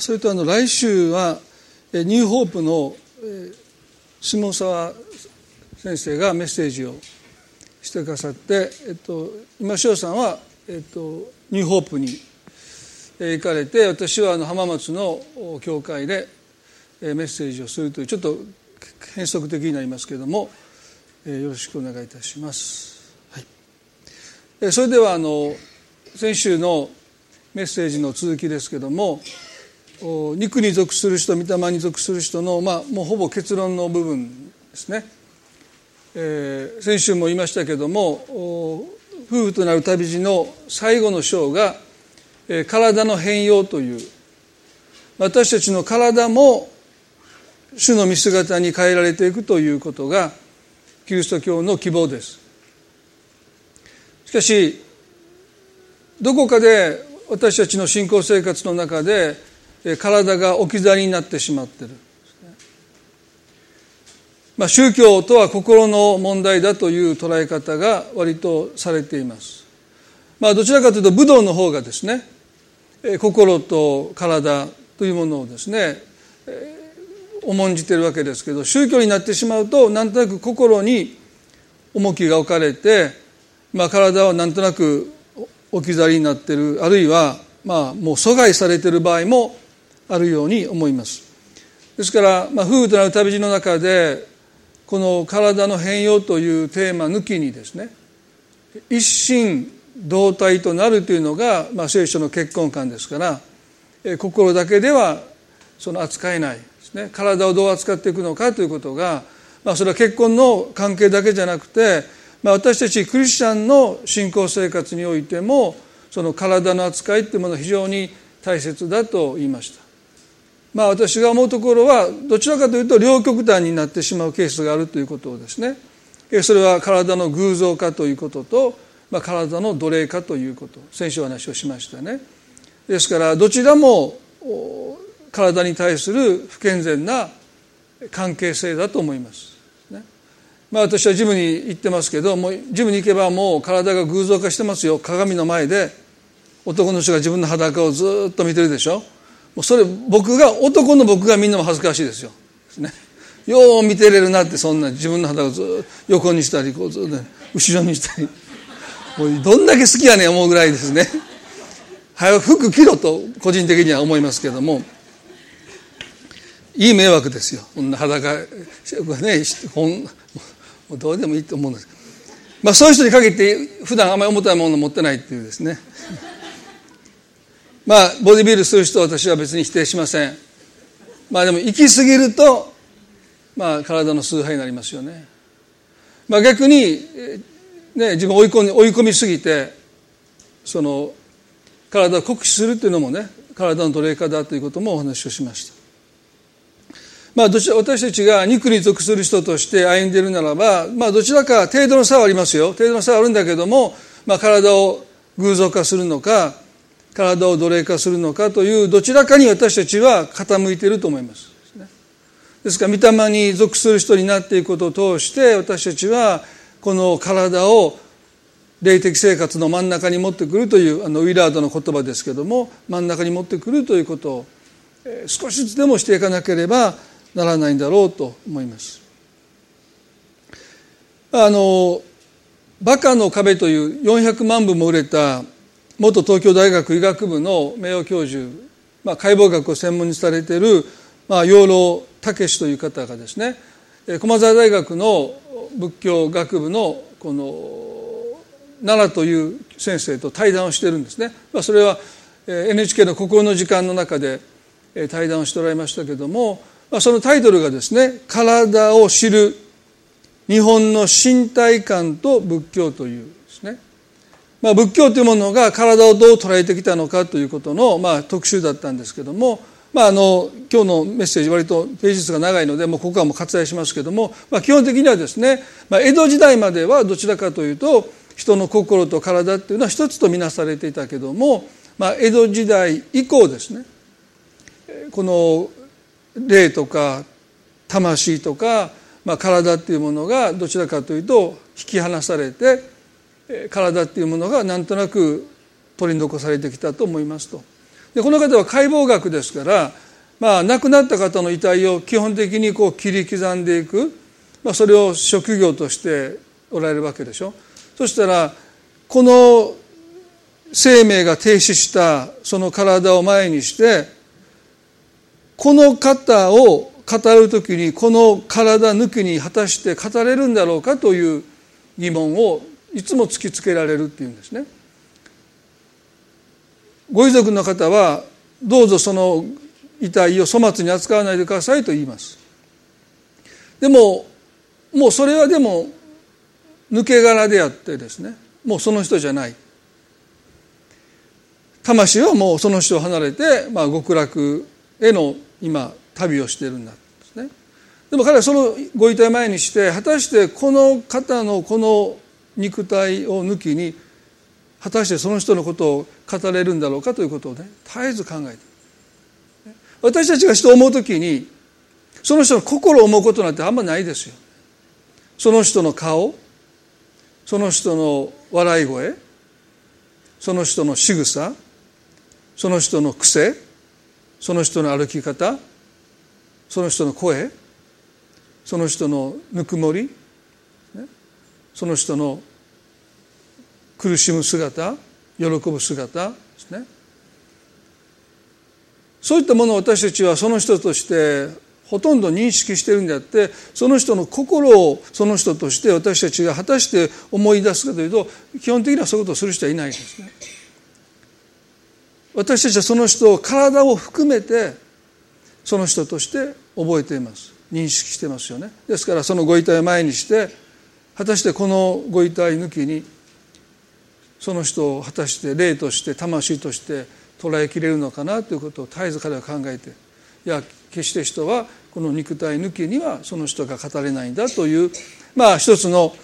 それとあの来週はニューホープの下沢先生がメッセージをしてくださって、えっと、今翔さんは、えっと、ニューホープに行かれて私はあの浜松の教会でメッセージをするというちょっと変則的になりますけれどもよろしくお願いいたします。はい、それではあの先週のメッセージの続きですけれども肉に属する人御霊に属する人の、まあ、もうほぼ結論の部分ですね、えー、先週も言いましたけども夫婦となる旅路の最後の章が、えー、体の変容という私たちの体も主の見姿に変えられていくということがキリスト教の希望です。しかしどこかで私たちの信仰生活の中で体が置き去りになってしまってる。まあ、宗教とは心の問題だという捉え方が割とされています。まあ、どちらかというと武道の方がですね心と体というものをですね重んじてるわけですけど宗教になってしまうとなんとなく心に重きが置かれて、まあ、体はなんとなく置き去りになってるあるいはまあもう阻害されてる場合もあるように思います。ですから、まあ、夫婦となる旅路の中でこの体の変容というテーマ抜きにですね一心同体となるというのが、まあ、聖書の結婚観ですから心だけではその扱えないですね体をどう扱っていくのかということが、まあ、それは結婚の関係だけじゃなくて、まあ、私たちクリスチャンの信仰生活においてもその体の扱いというものは非常に大切だと言いました。まあ私が思うところはどちらかというと両極端になってしまうケースがあるということをですね。それは体の偶像化ということと、まあ、体の奴隷化ということ先週お話をしましたね。ですからどちらも体に対する不健全な関係性だと思います、ね、まあ私はジムに行ってますけどもうジムに行けばもう体が偶像化してますよ。鏡の前で男の人が自分の裸をずっと見てるでしょ。うそれ僕が男の僕がみんなも恥ずかしいですよ。ね、よう見てれるなってそんな自分の肌をずっと横にしたりこうずっと、後ろにしたり。もうどんだけ好きやねん思うぐらいですね。早く服着ろと個人的には思いますけども。いい迷惑ですよ。こんな裸ね本どうでもいいと思うんです。まあそういう人に限って普段あんまり重たいもの持ってないっていうですね。まあボディビルする人は私は別に否定しません。まあでも行き過ぎるとまあ体の崇拝になりますよね。まあ逆にね自分を追い込み追い込みすぎてその体を酷使するっていうのもね体の奴隷化だということもお話をしました。まあ、どちら私たちが肉に属する人として歩んでいるならば、まあ、どちらか程度の差はありますよ。程度の差はあるんだけども、まあ、体を偶像化するのか体を奴隷化するのかというどちらかに私たちは傾いていると思います。ですから御霊に属する人になっていくことを通して私たちはこの体を霊的生活の真ん中に持ってくるというあのウィラードの言葉ですけども真ん中に持ってくるということを少しずつでもしていかなければならないんだろうと思います。あの「バカの壁」という400万部も売れた元東京大学医学部の名誉教授、まあ、解剖学を専門にされている、まあ、養老武という方がですね駒澤大学の仏教学部のこの奈良という先生と対談をしてるんですね、まあ、それは NHK の「心の時間」の中で対談をしておられましたけども、まあ、そのタイトルがですね「体を知る日本の身体観と仏教」というですね。まあ、仏教というものが体をどう捉えてきたのかということの、まあ、特集だったんですけども、まあ、あの今日のメッセージ割とページ数が長いのでもうここはもう割愛しますけども、まあ、基本的にはですね、まあ、江戸時代まではどちらかというと人の心と体っていうのは一つとみなされていたけども、まあ、江戸時代以降ですねこの霊とか魂とか、まあ、体っていうものがどちらかというと引き離されて体っていうものがなんとなく取り残されてきたと思いますと。でこの方は解剖学ですからまあ、亡くなった方の遺体を基本的にこう切り刻んでいく、まあ、それを職業としておられるわけでしょ。そしたらこの生命が停止したその体を前にしてこの方を語る時にこの体抜きに果たして語れるんだろうかという疑問をいつも突きつけられるっていうんですね。ご遺族の方はどうぞその遺体を粗末に扱わないでくださいと言います。でももうそれはでも抜け殻であってですねもうその人じゃない。魂はもうその人を離れて、まあ、極楽への今旅をしているんだですね。でも彼はそのご遺体前にして果たしてこの方のこの肉体を抜きに果たしてその人のことを語れるんだろうかということをね絶えず考えて私たちが人を思う時にその人の心を思うことなんてあんまないですよ。その人の顔その人の笑い声その人の仕草その人の癖その人の歩き方その人の声その人のぬくもりその人の苦しむ姿喜ぶ姿ですね。そういったものを私たちはその人としてほとんど認識してるんであってその人の心をその人として私たちが果たして思い出すかというと基本的にはそういうことをする人はいないんですね。私たちはその人を体を含めてその人として覚えています。認識してますよね。ですからそのご遺体を前にして果たしてこのご遺体抜きにその人を果たして霊として魂として捉えきれるのかなということを絶えず彼は考えていや決して人はこの肉体抜きにはその人が語れないんだというまあ一つの、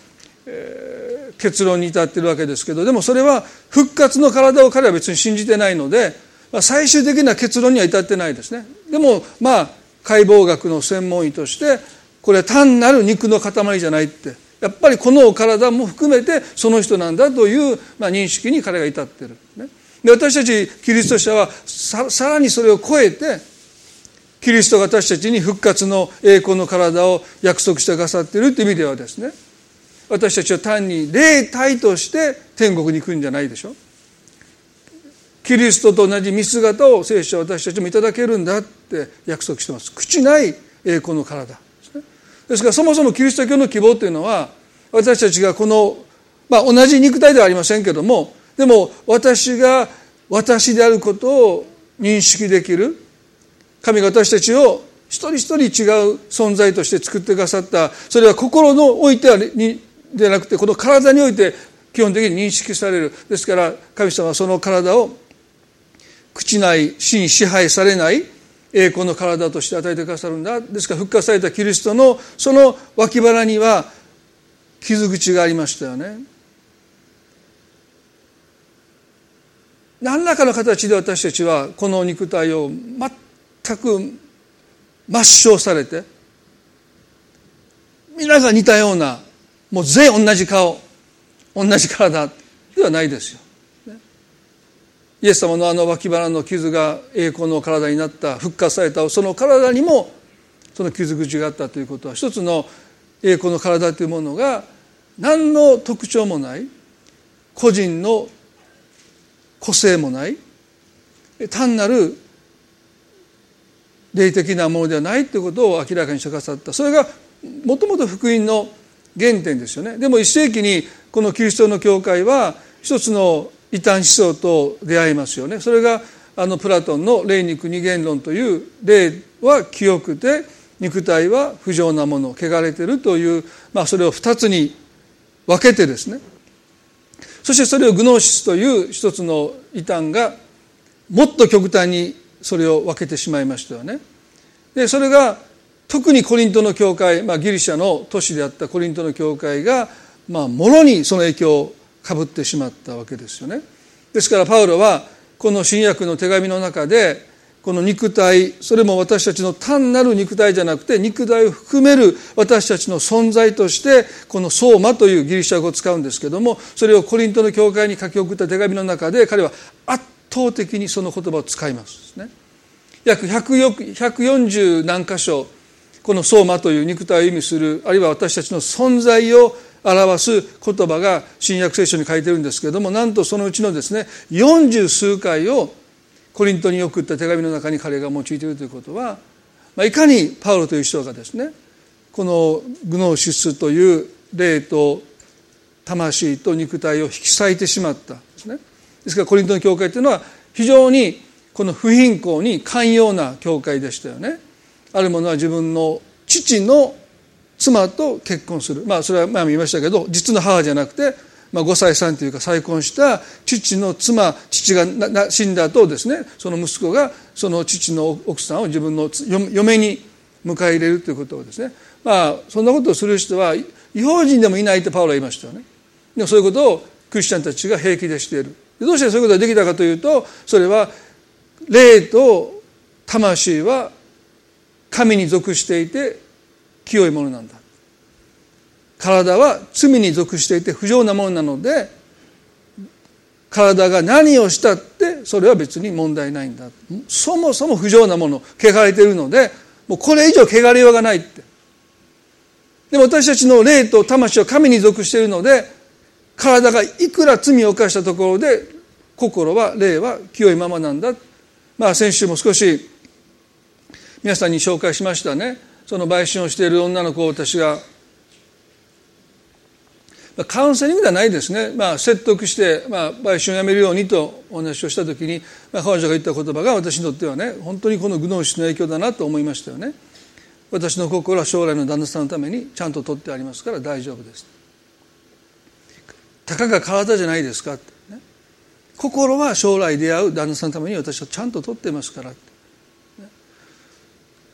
えー、結論に至っているわけですけどでもそれは復活の体を彼は別に信じてないので、まあ、最終的な結論には至ってないですね。でもまあ解剖学の専門医としてこれは単なる肉の塊じゃないってやっぱりこの体も含めてその人なんだという、まあ、認識に彼が至っている、ね、で私たちキリスト者はさらにそれを超えてキリストが私たちに復活の栄光の体を約束してくださっているという意味ではですね私たちは単に霊体として天国に行くんじゃないでしょ。キリストと同じ見姿を聖書は私たちもいただけるんだって約束してます。口ない栄光の体。ですからそもそもキリスト教の希望というのは私たちがこの、まあ、同じ肉体ではありませんけどもでも私が私であることを認識できる神が私たちを一人一人違う存在として作ってくださったそれは心のおいてはにでなくてこの体において基本的に認識される。ですから神様はその体を朽ちない死に支配されない栄光の体として与えてくださるんだですから復活されたキリストのその脇腹には傷口がありましたよね何らかの形で私たちはこの肉体を全く抹消されて皆が似たようなもう全員同じ顔同じ体ではないですよ。イエス様のあの脇腹の傷が栄光の体になった復活されたその体にもその傷口があったということは一つの栄光の体というものが何の特徴もない個人の個性もない単なる霊的なものではないということを明らかにしてくださった。それがもともと福音の原点ですよね。でも一世紀にこのキリストの教会は一つの異端思想と出会いますよねそれがあのプラトンの霊肉二元論という霊は清くて肉体は不浄なもの汚れてるという、まあ、それを二つに分けてですねそしてそれをグノーシスという一つの異端がもっと極端にそれを分けてしまいましたよね。でそれが特にコリントの教会、まあ、ギリシャの都市であったコリントの教会が、まあ、もろにその影響をかぶってしまったわけですよね。ですからパウロはこの新約の手紙の中でこの肉体それも私たちの単なる肉体じゃなくて肉体を含める私たちの存在としてこの相馬というギリシャ語を使うんですけどもそれをコリントの教会に書き送った手紙の中で彼は圧倒的にその言葉を使いますね約140何箇所この相馬という肉体を意味するあるいは私たちの存在を表す言葉が新約聖書に書いてるんですけれどもなんとそのうちのですね40数回をコリントに送った手紙の中に彼が用いているということは、まあ、いかにパウロという人がですねこのグノーシスという霊と魂と肉体を引き裂いてしまったですね。ですからコリントの教会というのは非常にこの不貧困に寛容な教会でしたよね。ある者は自分の父の妻と結婚する。まあそれは前も言いましたけど実の母じゃなくて、まあ、5歳さんというか再婚した父の妻父が死んだ後ですねその息子がその父の奥さんを自分の嫁に迎え入れるということをですね。まあそんなことをする人は違法人でもいないとパウロは言いましたよね。でもそういうことをクリスチャンたちが平気でしている。どうしてそういうことができたかというとそれは霊と魂は神に属していて清いものなんだ。体は罪に属していて不浄なものなので体が何をしたってそれは別に問題ないんだ。そもそも不浄なもの汚れているのでもうこれ以上汚れようがないって。でも私たちの霊と魂は神に属しているので体がいくら罪を犯したところで心は霊は清いままなんだ。まあ先週も少し皆さんに紹介しましたね。その売春をしている女の子を私がカウンセリングではないですね、まあ、説得して、まあ、売春をやめるようにとお話をした時に、まあ、彼女が言った言葉が私にとってはね本当にこのグノーシスの影響だなと思いましたよね。私の心は将来の旦那さんのためにちゃんと取ってありますから大丈夫です。たかが体じゃないですか、ね、心は将来出会う旦那さんのために私はちゃんと取ってますから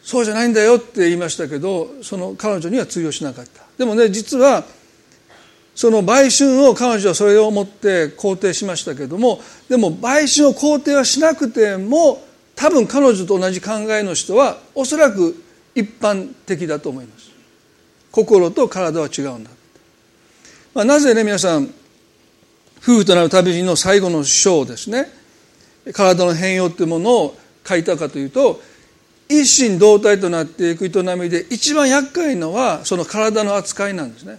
そうじゃないんだよって言いましたけどその彼女には通用しなかった。でもね実はその売春を彼女はそれをもって肯定しましたけどもでも売春を肯定はしなくても多分彼女と同じ考えの人はおそらく一般的だと思います。心と体は違うんだ、まあ、なぜね皆さん夫婦となる旅人の最後の章ですね体の変容というものを書いたかというと一心同体となっていく営みで一番厄介のはその体の扱いなんですね。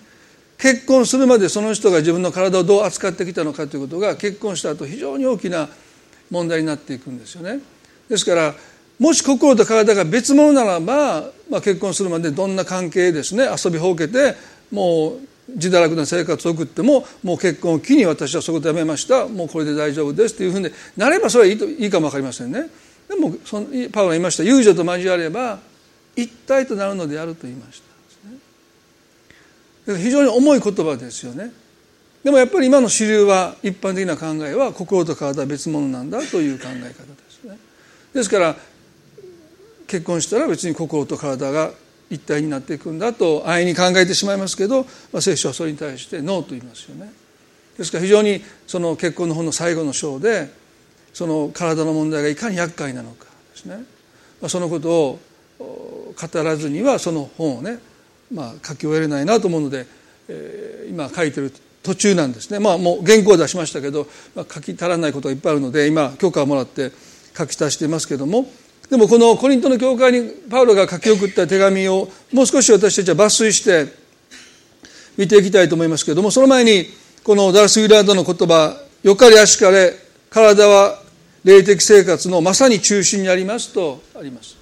結婚するまでその人が自分の体をどう扱ってきたのかということが結婚した後非常に大きな問題になっていくんですよね。ですからもし心と体が別物ならば、まあ、結婚するまでどんな関係ですね。遊びほうけてもう自堕落な生活を送ってももう結婚を機に私はそこでやめました。もうこれで大丈夫ですというふうになればそれはいいといいかも分かりませんね。でもそのパウロが言いました。友情と交われば一体となるのであると言いました。非常に重い言葉ですよね。でもやっぱり今の主流は一般的な考えは心と体は別物なんだという考え方ですね。ですから結婚したら別に心と体が一体になっていくんだと安易に考えてしまいますけど、まあ、聖書はそれに対してノーと言いますよね。ですから非常にその結婚の本の最後の章でその体の問題がいかに厄介なのかですね、そのことを語らずにはその本をね、まあ、書き終えれないなと思うので、えー、今書いてる途中なんですね。まあもう原稿を出しましたけど、まあ、書き足らないことがいっぱいあるので今許可をもらって書き足していますけども。でもこのコリントの教会にパウロが書き送った手紙をもう少し私たちは抜粋して見ていきたいと思いますけどもその前にこのダース・ウィラードの言葉「よかれ足かれ体は霊的生活のまさに中心にあります」とあります。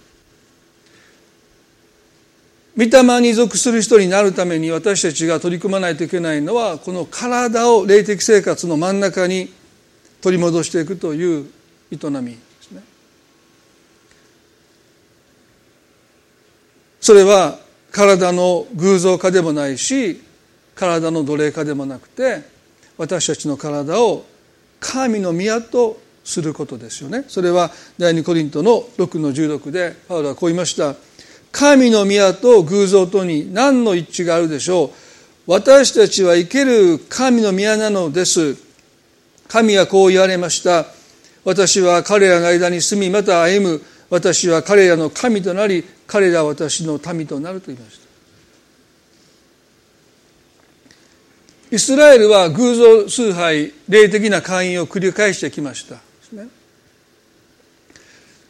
御霊に属する人になるために私たちが取り組まないといけないのはこの体を霊的生活の真ん中に取り戻していくという営みですねそれは体の偶像化でもないし体の奴隷化でもなくて私たちの体を神の宮とすることですよね。それは第二コリントの6の16でパウロはこう言いました。神の宮と偶像とに何の一致があるでしょう。私たちは生ける神の宮なのです。神はこう言われました。私は彼らの間に住みまた歩む。私は彼らの神となり彼らは私の民となると言いました。イスラエルは偶像崇拝霊的な会員を繰り返してきました。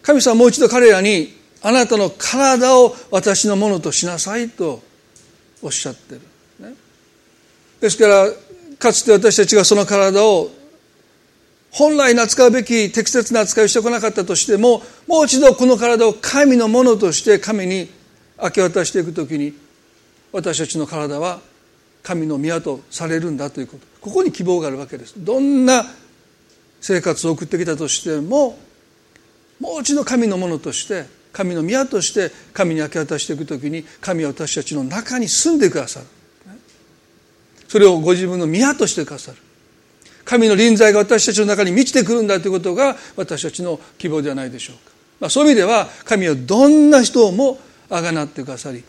神様はもう一度彼らにあなたの体を私のものとしなさいとおっしゃってる、ですからかつて私たちがその体を本来扱うべき適切な扱いをしてこなかったとしてももう一度この体を神のものとして神に明け渡していくときに私たちの体は神の宮とされるんだということ。ここに希望があるわけです。どんな生活を送ってきたとしてももう一度神のものとして神の宮として神に明け渡していくときに神は私たちの中に住んでくださる。それをご自分の宮としてくださる。神の臨在が私たちの中に満ちてくるんだということが私たちの希望ではないでしょうか、まあ、そういう意味では神はどんな人をもあがなってくださり、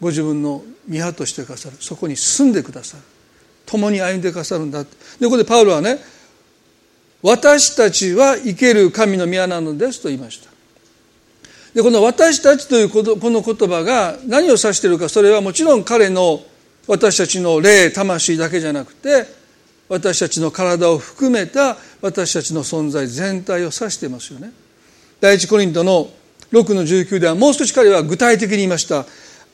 ご自分の宮としてくださる。そこに住んでくださる。共に歩んでくださるんだ。でここでパウロはね私たちは生ける神の宮なのですと言いました。でこの「私たち」というこの言葉が何を指しているかそれはもちろん彼の私たちの霊魂だけじゃなくて私たちの体を含めた私たちの存在全体を指していますよね。第一コリントの6の19ではもう少し彼は具体的に言いました。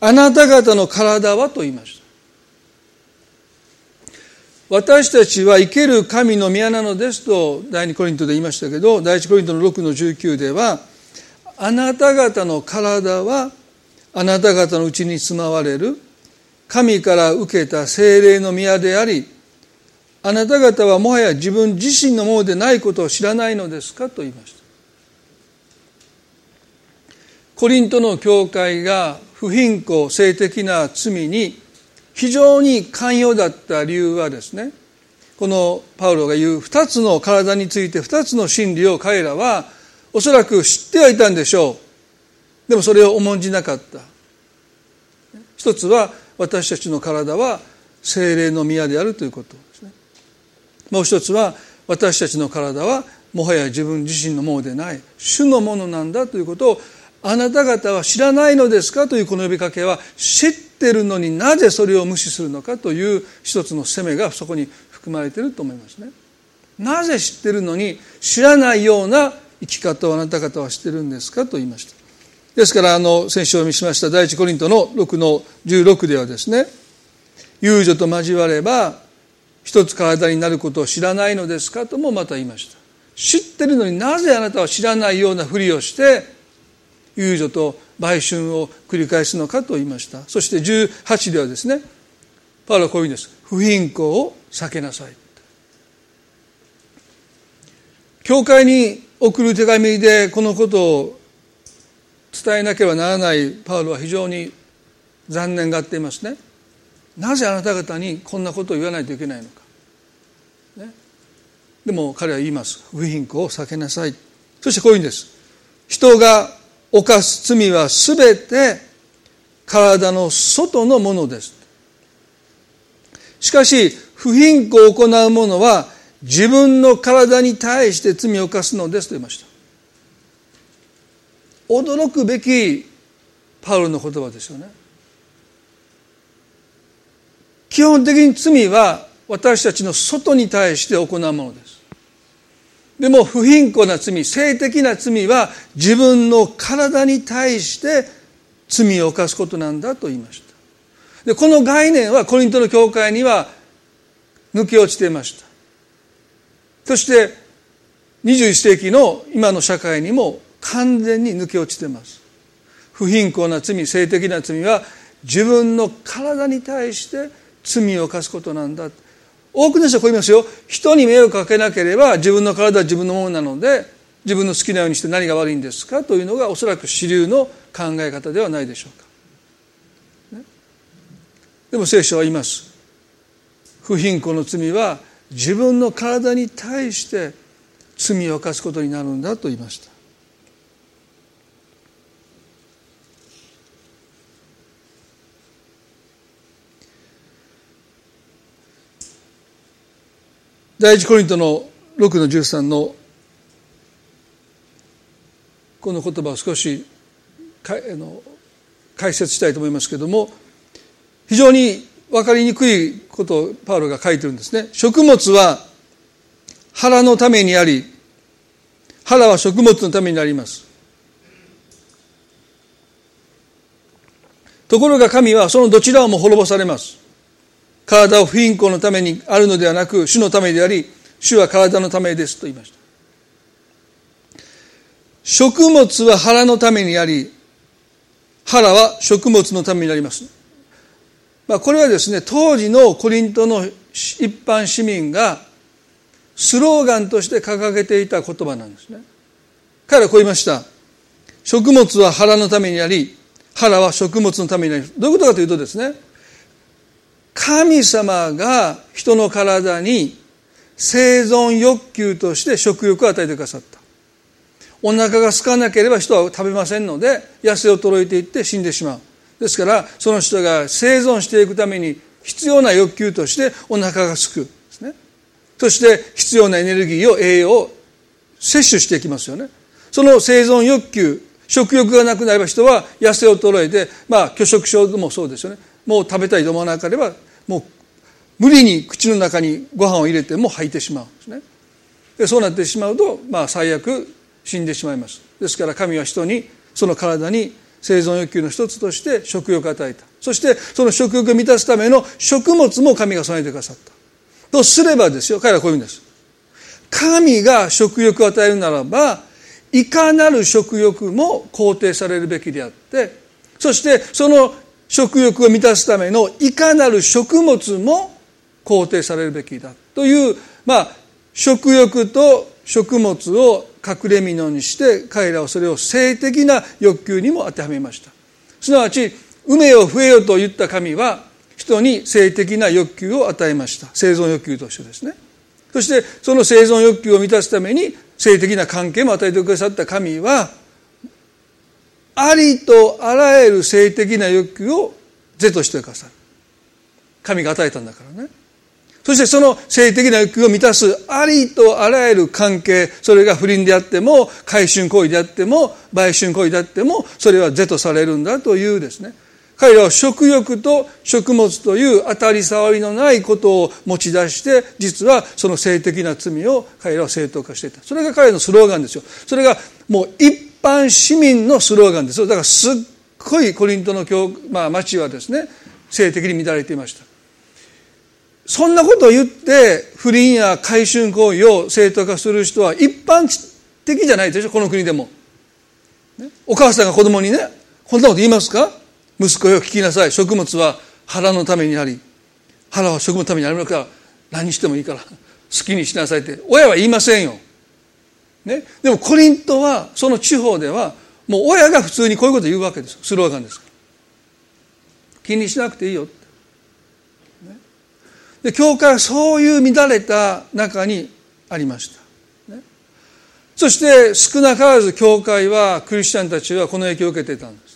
あなた方の体はと言いました。私たちは生ける神の宮なのですと第二コリントで言いましたけど第一コリントの6の19ではあなた方の体はあなた方のうちに住まわれる神から受けた精霊の宮でありあなた方はもはや自分自身のものでないことを知らないのですかと言いました。コリントの教会が不貧困性的な罪に非常に寛容だった理由はですねこのパウロが言う2つの体について2つの真理を彼らはおそらく知ってはいたんでしょう。でもそれを重んじなかった。一つは私たちの体は精霊の宮であるということですね。もう一つは私たちの体はもはや自分自身のものでない主のものなんだということをあなた方は知らないのですかというこの呼びかけは知ってるのになぜそれを無視するのかという一つの責めがそこに含まれてると思いますね。なぜ知ってるのに知らないような生き方をあなた方はしてるんですかと言いました。ですからあの先週お見せしました第一コリントの6の16ではですね遊女と交われば一つ体になることを知らないのですかともまた言いました知ってるのになぜあなたは知らないようなふりをして遊女と売春を繰り返すのかと言いました。そして18ではですねパウロはこういうんです。不貧困を避けなさい。教会に送る手紙でこのことを伝えなければならないパウロは非常に残念がっていますね。なぜあなた方にこんなことを言わないといけないのか、ね、でも彼は言います。不貧困を避けなさい。そしてこういうんです。人が犯す罪はすべて体の外のものです。しかし、不貧困を行う者は自分の体に対して罪を犯すのですと言いました。驚くべきパウロの言葉ですよね。基本的に罪は私たちの外に対して行うものです。でも不貧困な罪性的な罪は自分の体に対して罪を犯すことなんだと言いました。でこの概念はコリントの教会には抜け落ちていました。そして21世紀の今の社会にも完全に抜け落ちてます。不貧困な罪性的な罪は自分の体に対して罪を犯すことなんだ多くの人はこう言いますよ。人に迷惑かけなければ自分の体は自分のものなので自分の好きなようにして何が悪いんですか？というのがおそらく主流の考え方ではないでしょうか、ね、でも聖書は言います。不貧困の罪は自分の体に対して罪を犯すことになるんだと言いました。第一コリントの6の13のこの言葉を少しかあの解説したいと思いますけれども非常に分かりにくいことをパウロが書いてるんですね。食物は腹のためにあり腹は食物のためになりますところが神はそのどちらをも滅ぼされます体を不貧困のためにあるのではなく主のためであり主は体のためですと言いました。食物は腹のためにあり腹は食物のためになります。まあ、これはですね当時のコリントの一般市民がスローガンとして掲げていた言葉なんですね。彼はこう言いました。食物は腹のためにあり腹は食物のためにあります。どういうことかというとですね神様が人の体に生存欲求として食欲を与えてくださった。お腹が空かなければ人は食べませんので痩せ衰えていって死んでしまう。ですからその人が生存していくために必要な欲求としてお腹がすくですね。そして必要なエネルギーを栄養を摂取していきますよね。その生存欲求食欲がなくなれば人は痩せ衰えてまあ拒食症もそうですよね。もう食べたいと思わなければもう無理に口の中にご飯を入れても吐いてしまうんですね。でそうなってしまうとまあ最悪死んでしまいます。ですから神は人にその体に生存欲求の一つとして食欲を与えた。そしてその食欲を満たすための食物も神が備えてくださった。とすればですよ彼らはこういうんです。神が食欲を与えるならばいかなる食欲も肯定されるべきであってそしてその食欲を満たすためのいかなる食物も肯定されるべきだというまあ食欲と食物を隠れ蓑にして彼らはそれを性的な欲求にも当てはめました。すなわち埋めよ増えよと言った神は人に性的な欲求を与えました。生存欲求としてですね。そしてその生存欲求を満たすために性的な関係も与えてくださった神はありとあらゆる性的な欲求を是としてくださる神が与えたんだからねそしてその性的な欲求を満たすありとあらゆる関係、それが不倫であっても、回春行為であっても、売春行為であっても、それは是とされるんだというですね。彼らは食欲と食物という当たり障りのないことを持ち出して、実はその性的な罪を彼らは正当化していた。それが彼のスローガンですよ。それがもう一般市民のスローガンです。だからすっごいコリントの教、まあ、町はですね、性的に乱れていました。そんなことを言って不倫や改春行為を正当化する人は一般的じゃないでしょこの国でも、ね、お母さんが子供にねこんなこと言いますか？息子よ聞きなさい。食物は腹のためにあり腹は食物のためにあるのから何してもいいから好きにしなさいって親は言いませんよ、ね、でもコリントはその地方ではもう親が普通にこういうこと言うわけですスローガンです。気にしなくていいよで教会はそういう乱れた中にありました、ね、そして少なからず教会はクリスチャンたちはこの影響を受けてたんです。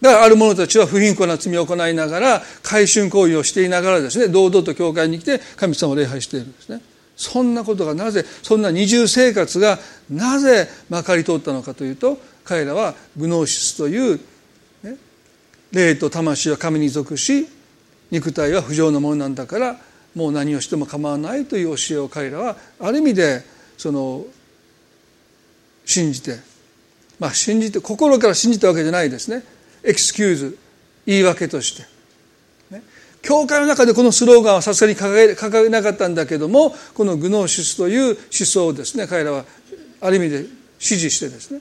だからある者たちは不貧困な罪を行いながら改春行為をしていながらですね堂々と教会に来て神様を礼拝しているんですね。そんなことがなぜそんな二重生活がなぜまかり通ったのかというと彼らはグノーシスという、ね、霊と魂は神に属し肉体は不浄のものなんだからもう何をしても構わないという教えを彼らはある意味でその信じてまあ信じて心から信じたわけじゃないですね。エクスキューズ言い訳として、教会の中でこのスローガンはさすがに掲げなかったんだけどもこのグノーシスという思想をですね。彼らはある意味で支持してですね。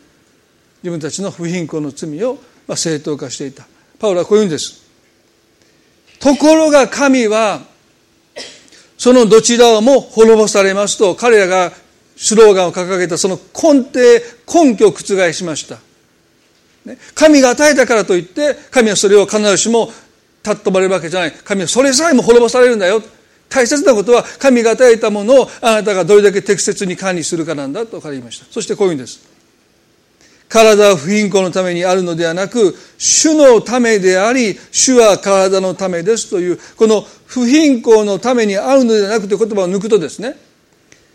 自分たちの不貧困の罪を正当化していた。パウロはこういうんです。ところが神はそのどちらも滅ぼされますと彼らがスローガンを掲げたその根底根拠を覆しました。神が与えたからといって神はそれを必ずしも尊ばれるわけじゃない。神はそれさえも滅ぼされるんだよ。大切なことは神が与えたものをあなたがどれだけ適切に管理するかなんだと彼言いました。そしてこういうんです。体は不貧困のためにあるのではなく主のためであり主は体のためですというこの不貧困のためにあるのではなくという言葉を抜くとですね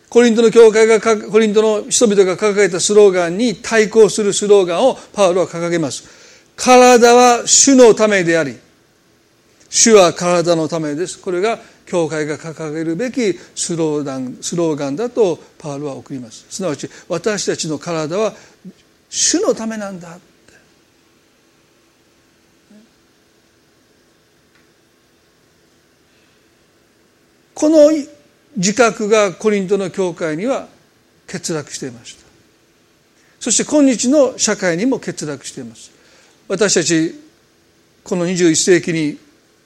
コリントの教会がコリントの人々が掲げたスローガンに対抗するスローガンをパウロは掲げます。体は主のためであり主は体のためです。これが教会が掲げるべきスローガンスローガンだとパウロは送ります。すなわち私たちの体は主のためなんだ。この自覚がコリントの教会には欠落していました。そして今日の社会にも欠落しています。私たちこの21世紀に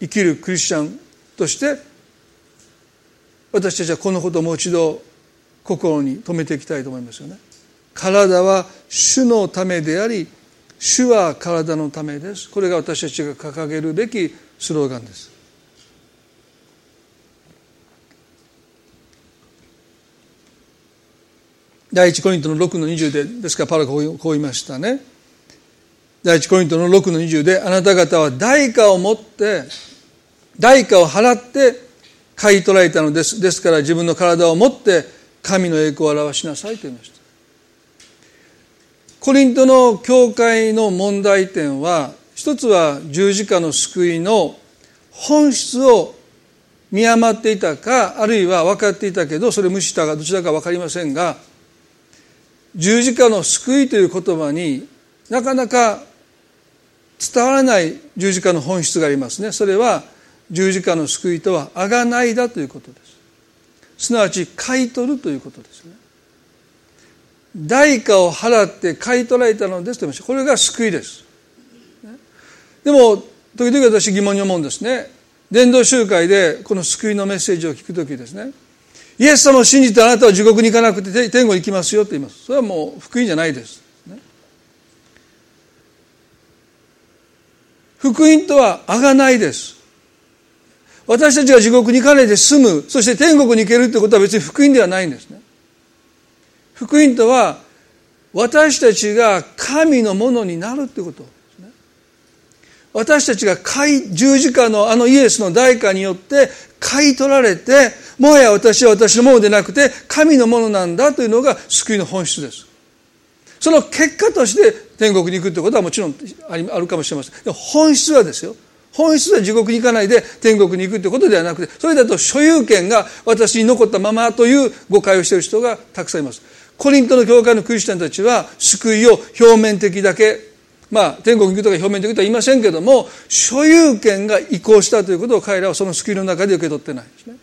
生きるクリスチャンとして私たちはこのことをもう一度心に留めていきたいと思いますよね。体は主のためであり主は体のためです。これが私たちが掲げるべきスローガンです。第一コリントの6の20でですからパラこう言いましたね。第一コリントの6の20であなた方は代価を持って代価を払って買い取られたのです。ですから自分の体を持って神の栄光を表しなさいと言いました。コリントの教会の問題点は一つは十字架の救いの本質を見余っていたかあるいは分かっていたけどそれ無視したかどちらか分かりませんが十字架の救いという言葉になかなか伝わらない十字架の本質がありますね。それは十字架の救いとはあがないだということです。すなわち買い取るということですね。代価を払って買い取られたのですと言いましたこれが救いです。でも時々私疑問に思うんですね。伝道集会でこの救いのメッセージを聞く時ですね。イエス様を信じてあなたは地獄に行かなくて天国に行きますよと言います。それはもう福音じゃないです、福音とはあがないです。私たちが地獄に行かないで済むそして天国に行けるということは別に福音ではないんですね。福音とは私たちが神のものになるということ私たちが十字架のあのイエスの代価によって買い取られてもはや私は私のものでなくて神のものなんだというのが救いの本質です。その結果として天国に行くということはもちろんあるかもしれません。でも本質はですよ。本質は地獄に行かないで天国に行くということではなくてそれだと所有権が私に残ったままという誤解をしている人がたくさんいます。コリントの教会のクリスチャンたちは救いを表面的だけまあ天国に行くとか表面的とは言いませんけども所有権が移行したということを彼らはその救いの中で受け取ってないんですね。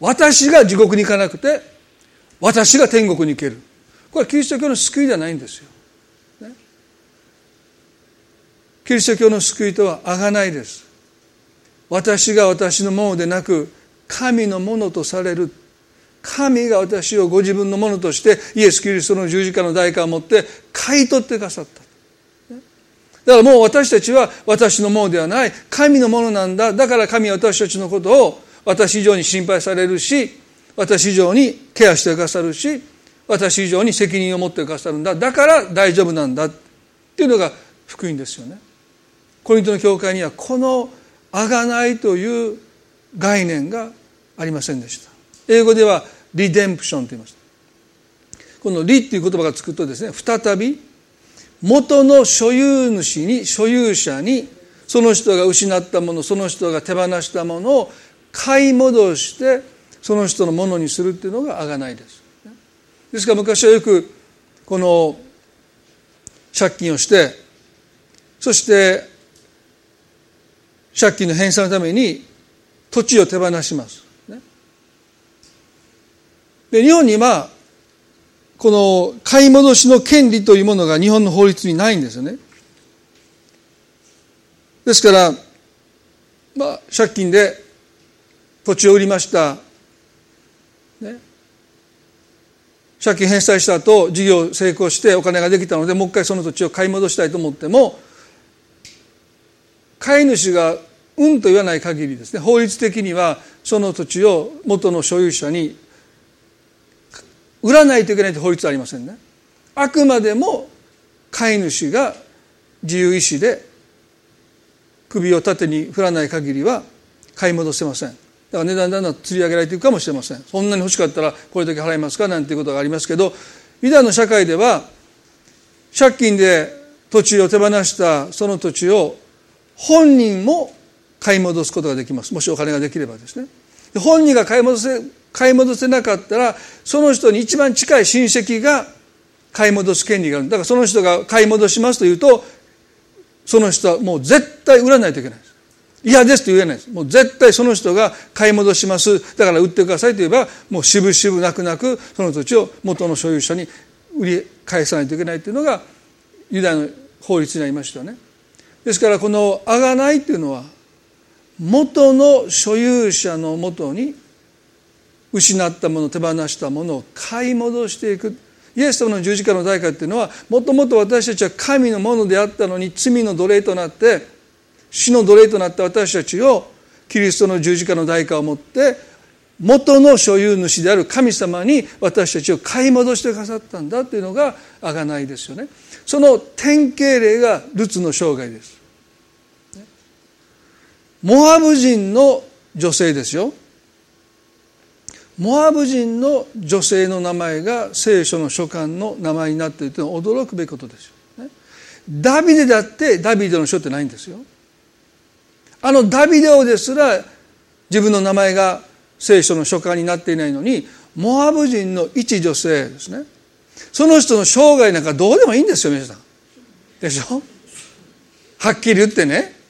私が地獄に行かなくて私が天国に行ける。これはキリスト教の救いではないんですよ、ね、キリスト教の救いとはあがないです私が私のものでなく神のものとされる神が私をご自分のものとしてイエス・キリストの十字架の代価を持って買い取ってくださった。だからもう私たちは私のものではない神のものなんだ。だから神は私たちのことを私以上に心配されるし、私以上にケアしてくださるし、私以上に責任を持ってくださるんだ。だから大丈夫なんだ。っていうのが福音ですよね。コリントの教会にはこのあがないという概念がありませんでした。英語ではリデンプションと言いますこの「リ」っていう言葉がつくとですね再び元の所有主に所有者にその人が失ったものその人が手放したものを買い戻してその人のものにするっていうのがあがないですですから昔はよくこの借金をしてそして借金の返済のために土地を手放しますで日本にはこの買い戻しの権利というものが日本の法律にないんですよね。ですから、まあ、借金で土地を売りました。ね、借金返済した後事業成功してお金ができたのでもう一回その土地を買い戻したいと思っても買い主がうんと言わない限りですね法律的にはその土地を元の所有者に売らないといけないと法律はありませんね。あくまでも飼い主が自由意志で首を縦に振らない限りは買い戻せません。だから値段だんだん釣り上げられていくかもしれません。そんなに欲しかったらこれだけ払いますかなんていうことがありますけどユダの社会では借金で土地を手放したその土地を本人も買い戻すことができます。もしお金ができればですね。本人が買い戻せ買い戻せなかったらその人に一番近い親戚が買い戻す権利がある。だからその人が買い戻しますと言うとその人はもう絶対売らないといけないです。嫌ですと言えないです。もう絶対その人が買い戻します。だから売ってくださいと言えばもう渋々泣く泣くその土地を元の所有者に売り返さないといけないというのがユダヤの法律になりましたよね。ですからこのあがないというのは元の所有者のもとに失ったもの手放したものを買い戻していく。イエス様の十字架の代価っていうのはもともと私たちは神のものであったのに罪の奴隷となって死の奴隷となった私たちをキリストの十字架の代価を持って元の所有主である神様に私たちを買い戻してくださったんだというのが贖いですよね。その典型例がルツの生涯です。モアブ人の女性ですよ。モアブ人の女性の名前が聖書の書簡の名前になっているというのは驚くべきことですよ、ね、ダビデだってダビデの書ってないんですよ。あのダビデオですら自分の名前が聖書の書簡になっていないのにモアブ人の一女性ですね。その人の生涯なんかどうでもいいんですよ皆さん。でしょ？はっきり言ってね。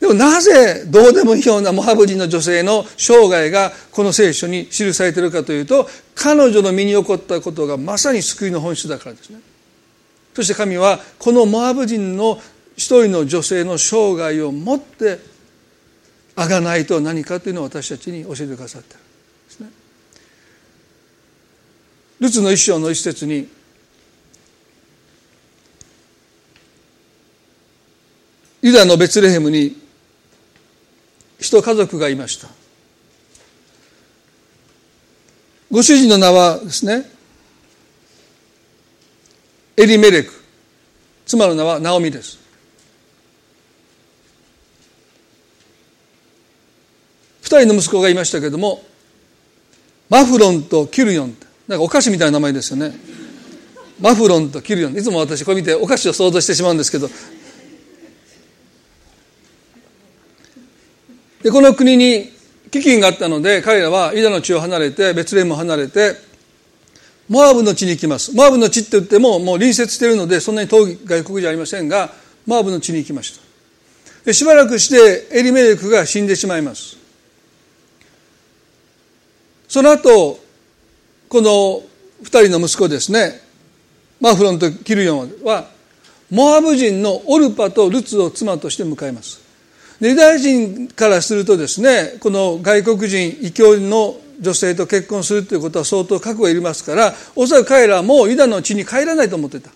でもなぜどうでもいいようなモハブ人の女性の生涯がこの聖書に記されているかというと彼女の身に起こったことがまさに救いの本質だからですね。そして神はこのモハブ人の一人の女性の生涯をもってあがないと何かというのを私たちに教えてくださったですねルツの一章の一節にユダのベツレヘムに一家族がいました。ご主人の名はですねエリメレク。妻の名はナオミです。二人の息子がいましたけれどもマフロンとキュルヨン。なんかお菓子みたいな名前ですよね。マフロンとキルヨン。いつも私これ見てお菓子を想像してしまうんですけど。でこの国に飢饉があったので彼らはユダの地を離れてベツレムを離れてモアブの地に行きます。モアブの地って言ってももう隣接しているのでそんなに遠い外国じゃありませんがモアブの地に行きました。でしばらくしてエリメレクが死んでしまいます。その後この二人の息子ですね。マフロンとキルヨンはモアブ人のオルパとルツを妻として迎えます。ユダヤ人からするとですねこの外国人異教の女性と結婚するということは相当覚悟がいりますからおそらく彼らはもうユダの地に帰らないと思ってた。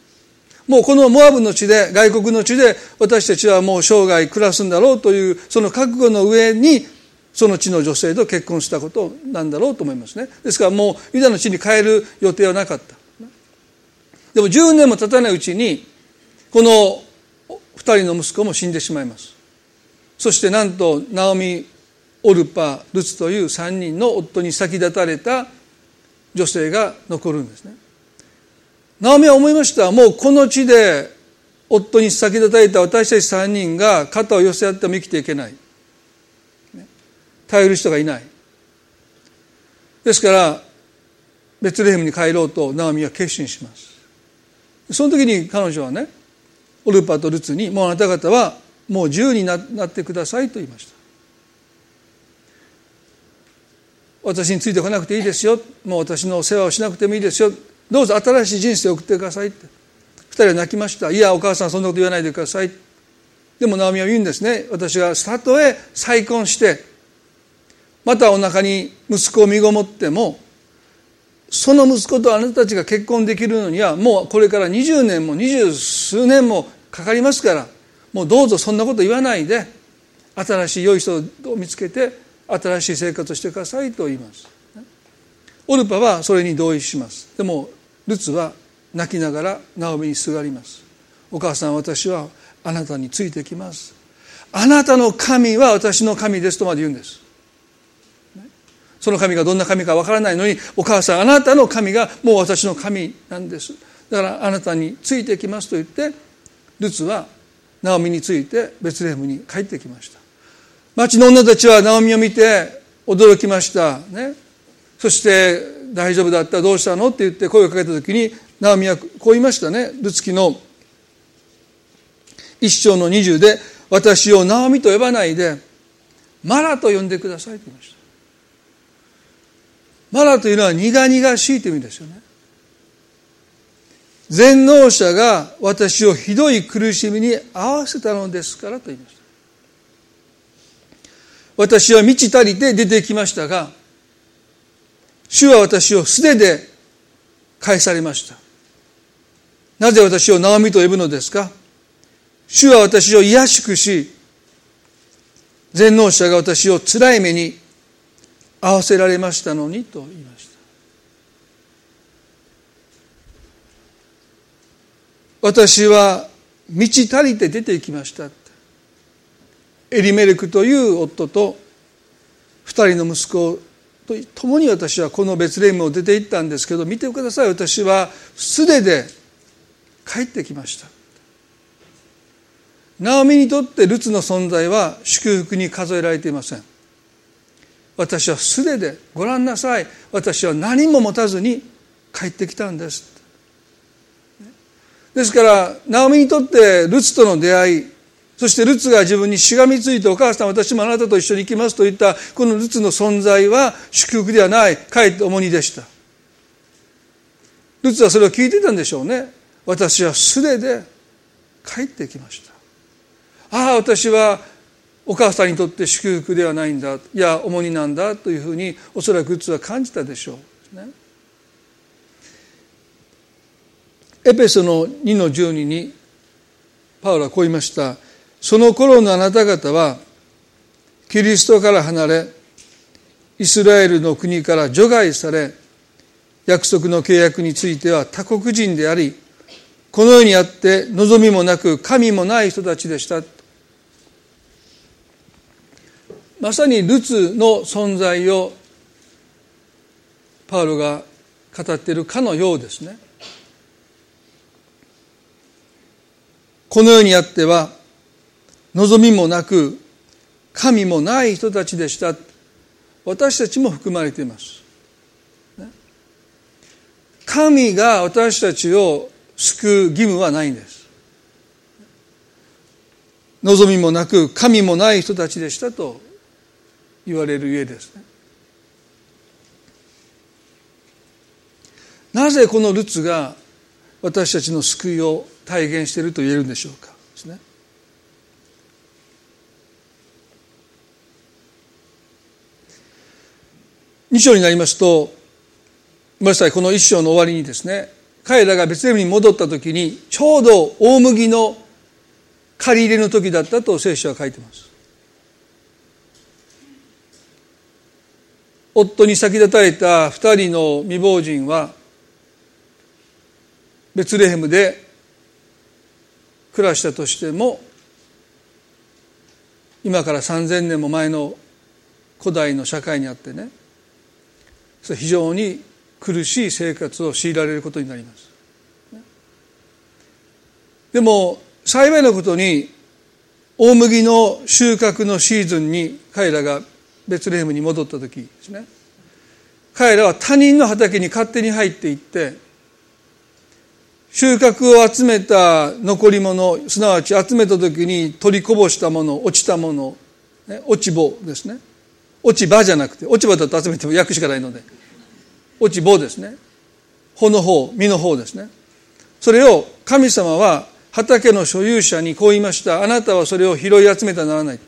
もうこのモアブの地で外国の地で私たちはもう生涯暮らすんだろうというその覚悟の上にその地の女性と結婚したことなんだろうと思いますね。ですからもうユダの地に帰る予定はなかった。でも10年も経たないうちにこの2人の息子も死んでしまいます。そしてなんとナオミオルパルツという3人の夫に先立たれた女性が残るんですね。ナオミは思いました。もうこの地で夫に先立たれた私たち3人が肩を寄せ合っても生きていけない。頼る人がいない。ですからベツレヘムに帰ろうとナオミは決心します。その時に彼女はねオルパとルツにもうあなた方はもう自由になってくださいと言いました。私についてこなくていいですよ。もう私の世話をしなくてもいいですよ。どうぞ新しい人生を送ってくださいって。二人は泣きました。いやお母さんそんなこと言わないでください。でもナオミは言うんですね。私はたとえ再婚してまたお腹に息子を身ごもってもその息子とあなたたちが結婚できるのにはもうこれから20年も二十数年もかかりますからもうどうぞそんなこと言わないで新しい良い人を見つけて新しい生活をしてくださいと言います。オルパはそれに同意します。でもルツは泣きながらナオミにすがります。お母さん私はあなたについてきます。あなたの神は私の神ですとまで言うんです。その神がどんな神かわからないのにお母さんあなたの神がもう私の神なんです。だからあなたについてきますと言ってルツはナオミについてベツレヘムに帰ってきました。町の女たちはナオミを見て驚きました。ね。そして大丈夫だったどうしたのって言って声をかけた時にナオミはこう言いましたね。ルツキの一章の20で私をナオミと呼ばないでマラと呼んでくださいと言いました。マラというのは苦々しいという意味ですよね。全能者が私をひどい苦しみに合わせたのですからと言いました。私は満ち足りて出てきましたが主は私を素手で返されました。なぜ私をナオミと呼ぶのですか？主は私を癒しくし全能者が私を辛い目に合わせられましたのにと言いました。私は満ち足りて出て行きましたエリメレクという夫と二人の息子と共に私はこの別レムを出て行ったんですけど見てください。私は素手で帰ってきました。ナオミにとってルツの存在は祝福に数えられていません。私は素手でご覧なさい。私は何も持たずに帰ってきたんです。ですからナオミにとってルツとの出会いそしてルツが自分にしがみついてお母さん私もあなたと一緒に行きますと言ったこのルツの存在は祝福ではないかえって重荷でした。ルツはそれを聞いてたんでしょうね。私は素手で帰ってきました。ああ私はお母さんにとって祝福ではないんだいや重荷なんだというふうにおそらくルツは感じたでしょう、ね、エペソの2の12にパウロはこう言いました。その頃のあなた方はキリストから離れイスラエルの国から除外され約束の契約については他国人でありこの世にあって望みもなく神もない人たちでした。まさにルツの存在をパウロが語っているかのようですね。この世にあっては望みもなく神もない人たちでした。私たちも含まれています。神が私たちを救う義務はないんです。望みもなく神もない人たちでしたと言われるゆえですね。なぜこのルツが私たちの救いを体現していると言えるんでしょうかですね。2章になりますとごめんなさいこの1章の終わりにですね彼らがベツレムに戻った時にちょうど大麦の借り入れの時だったと聖書は書いてます。夫に先立たれた2人の未亡人はベツレヘムで暮らしたとしても今から3,000年も前の古代の社会にあってね非常に苦しい生活を強いられることになります。でも幸いなことに大麦の収穫のシーズンに彼らがベツレヘムに戻った時ですね。彼らは他人の畑に勝手に入っていって収穫を集めた残り物すなわち集めた時に取りこぼしたもの落ちたもの、落ち葉ですね。落ち葉じゃなくて落ち葉だと集めても焼くしかないので落ち葉ですね。穂の方実の方ですね。それを神様は畑の所有者にこう言いました。あなたはそれを拾い集めたならない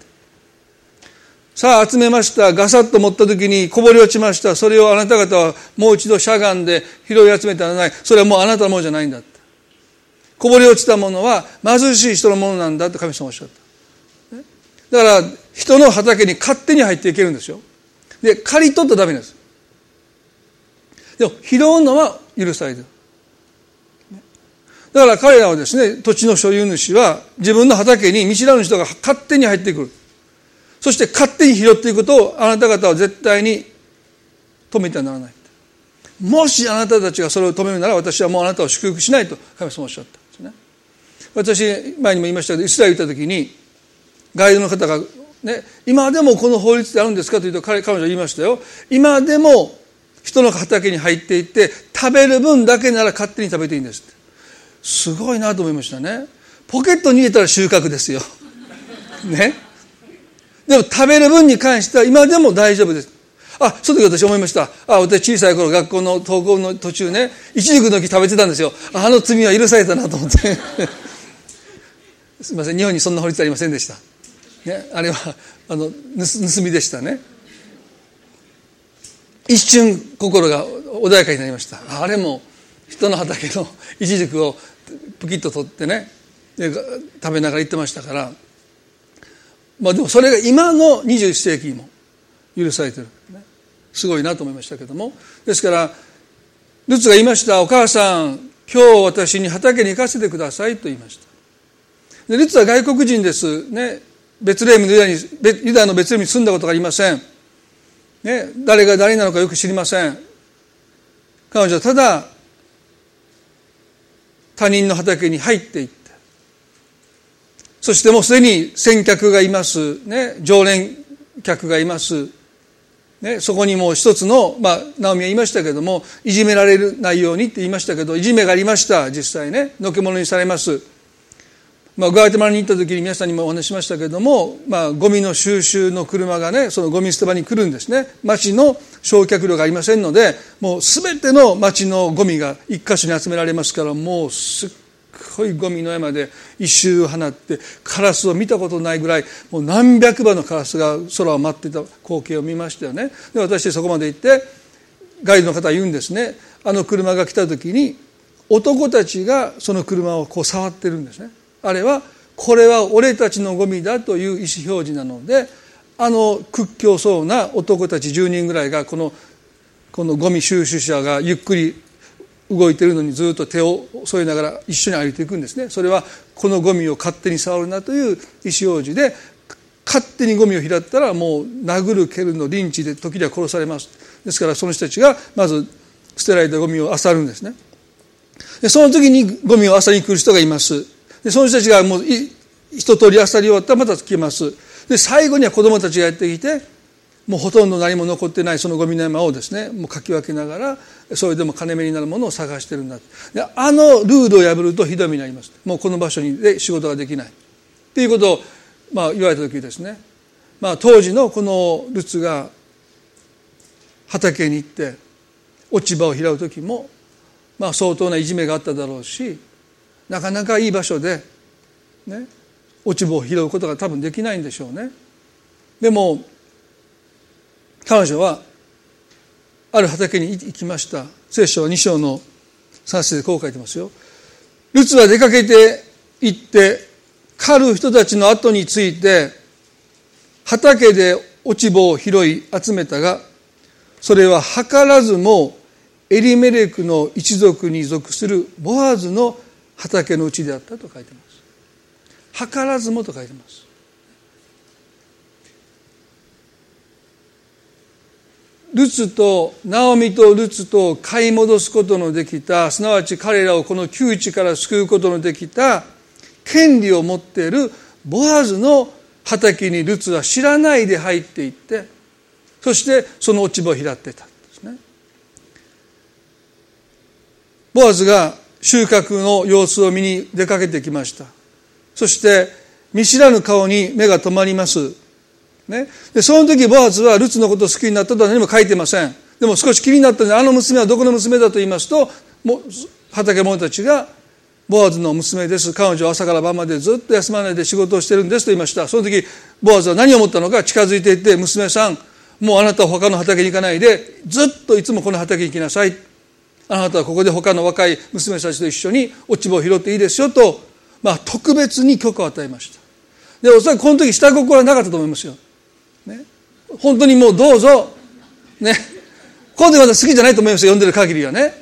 さあ集めました。ガサッと持った時にこぼれ落ちました。それをあなた方はもう一度しゃがんで拾い集めたらならないそれはもうあなたのものじゃないんだこぼれ落ちたものは貧しい人のものなんだと神様おっしゃった。だから人の畑に勝手に入っていけるんですよ。で刈り取ったらダメです。でも拾うのは許されてる。だから彼らはですね土地の所有主は自分の畑に見知らぬ人が勝手に入ってくる。そして勝手に拾っていくことをあなた方は絶対に止めてはならない。もしあなたたちがそれを止めるなら私はもうあなたを祝福しないと。神様おっしゃったんですね。私前にも言いましたけどイスラエル行った時にガイドの方がね、今でもこの法律であるんですかというと彼彼女は言いましたよ。今でも人の畑に入っていって食べる分だけなら勝手に食べていいんですすごいなと思いましたね。ポケットに入れたら収穫ですよ。ね。でも食べる分に関しては今でも大丈夫です。あその時私思いました。あ私小さい頃学校の登校の途中ねいちじくの木食べてたんですよ。あの罪は許されたなと思って。すみません。日本にそんな法律ありませんでした、ね、あれはあの盗みでしたね。一瞬心が穏やかになりました。あれも人の畑のいちじくをプキッと取ってね食べながら言ってましたから。まあでもそれが今の21世紀にも許されてる、すごいなと思いましたけども。ですからルツが言いました「お母さん今日私に畑に行かせてください」と言いました。でルツは外国人です。ね。ベツレームのユダにユダのベツレームに住んだことがありません。ね、誰が誰なのかよく知りません。彼女はただ他人の畑に入っていってそしてもうすでに先客がいます、ね、常連客がいます、ね、そこにもう一つの、まあ、ナオミは言いましたけどもいじめられないようにって言いましたけどいじめがありました実際ね。のけ者にされます。まあ、グアテマラに行った時に皆さんにもお話しましたけども、まあ、ゴミの収集の車がねそのゴミ捨て場に来るんですね。町の焼却量がありませんのでもう全ての町のゴミが一箇所に集められますからもうすっごいゴミの山で一周放ってカラスを見たことないぐらいもう何百羽のカラスが空を待っていた光景を見ましたよね。で私そこまで行ってガイドの方は言うんですね。あの車が来た時に男たちがその車をこう触ってるんですね。あれはこれは俺たちのゴミだという意思表示なのであの屈強そうな男たち10人ぐらいがこのこのゴミ収集車がゆっくり動いてるのにずっと手を添えながら一緒に歩いていくんですね。それはこのゴミを勝手に触るなという意思表示で勝手にゴミを拾ったらもう殴る蹴るのリンチで時には殺されます。ですからその人たちがまず捨てられたゴミを漁るんですね。でその時にゴミを漁りに来る人がいます。でその人たちがもう一通り漁り終わったらまた来ます。で最後には子供たちがやってきてもうほとんど何も残ってないそのゴミの山をですねもうかき分けながらそれでも金目になるものを探してるんだであのルールを破るとひどい目になります。もうこの場所にで仕事ができない。っていうことを、まあ、言われた時ですね、まあ、当時のこのルツが畑に行って落ち葉を拾う時も、まあ、相当ないじめがあっただろうしなかなかいい場所で、ね、落ち葉を拾うことが多分できないんでしょうね。でも彼女はある畑に行きました。聖書は2章の3節でこう書いてますよ。ルツは出かけて行って狩る人たちの後について畑で落ち葉を拾い集めたがそれは図らずもエリメレクの一族に属するボアズの畑のうちであったと書いてます。図らずもと書いてます。ルツとナオミとルツと買い戻すことのできたすなわち彼らをこの窮地から救うことのできた権利を持っているボアズの畑にルツは知らないで入っていってそしてその落ち葉を拾ってたんですね。ボアズが収穫の様子を見に出かけてきましたそして見知らぬ顔に目が止まりますね、でその時ボアズはルツのことを好きになったとは何も書いてません。でも少し気になったのであの娘はどこの娘だと言いますとも畑者たちがボアズの娘です。彼女は朝から晩までずっと休まないで仕事をしてるんですと言いました。その時ボアズは何を思ったのか近づいていって娘さんもうあなたは他の畑に行かないでずっといつもこの畑に行きなさい。あなたはここで他の若い娘たちと一緒に落ち葉を拾っていいですよと、まあ、特別に許可を与えました。でおそらくこの時下心はなかったと思いますよ、ね、本当にもうどうぞ。ね。この時まだ好きじゃないと思いますよ読んでる限りはね。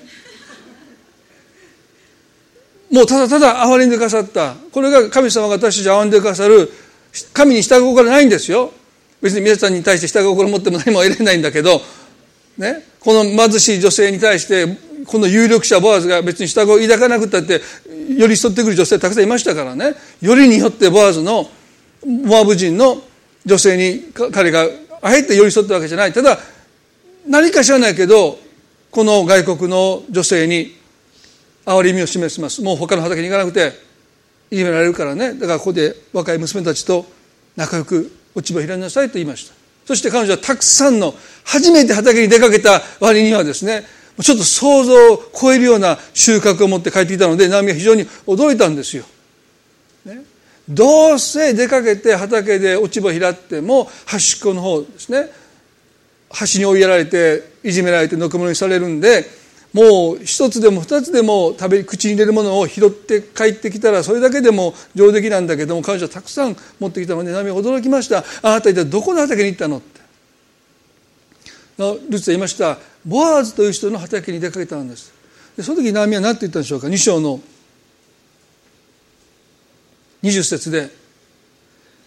もうただただ憐れんでくださった。これが神様が私たちを憐れんでくださる神に下心ないんですよ。別に皆さんに対して下心持っても何も得れないんだけど。ね。この貧しい女性に対してこの有力者ボアズが別に下を抱かなくったって寄り添ってくる女性たくさんいましたからね。よりによってボアズのモアブ人の女性に彼があえて寄り添ったわけじゃない。ただ何か知らないけどこの外国の女性に憐れみを示します。もう他の畑に行かなくていじめられるからね。だからここで若い娘たちと仲良く落ち葉を拾いなさいと言いました。そして彼女はたくさんの初めて畑に出かけた割にはですねちょっと想像を超えるような収穫を持って帰ってきたのでナオミは非常に驚いたんですよ。ね、どうせ出かけて畑で落ち葉を拾っても端っこの方ですね。端に追いやられていじめられてのくものにされるんでもう一つでも二つでも食べ口に入れるものを拾って帰ってきたらそれだけでも上出来なんだけども彼女はたくさん持ってきたので波驚きました。あなた一体どこの畑に行ったのって。ルツは言いました。ボアーズという人の畑に出かけたんです。その時ナミは何て言ったんでしょうか。2章の20節で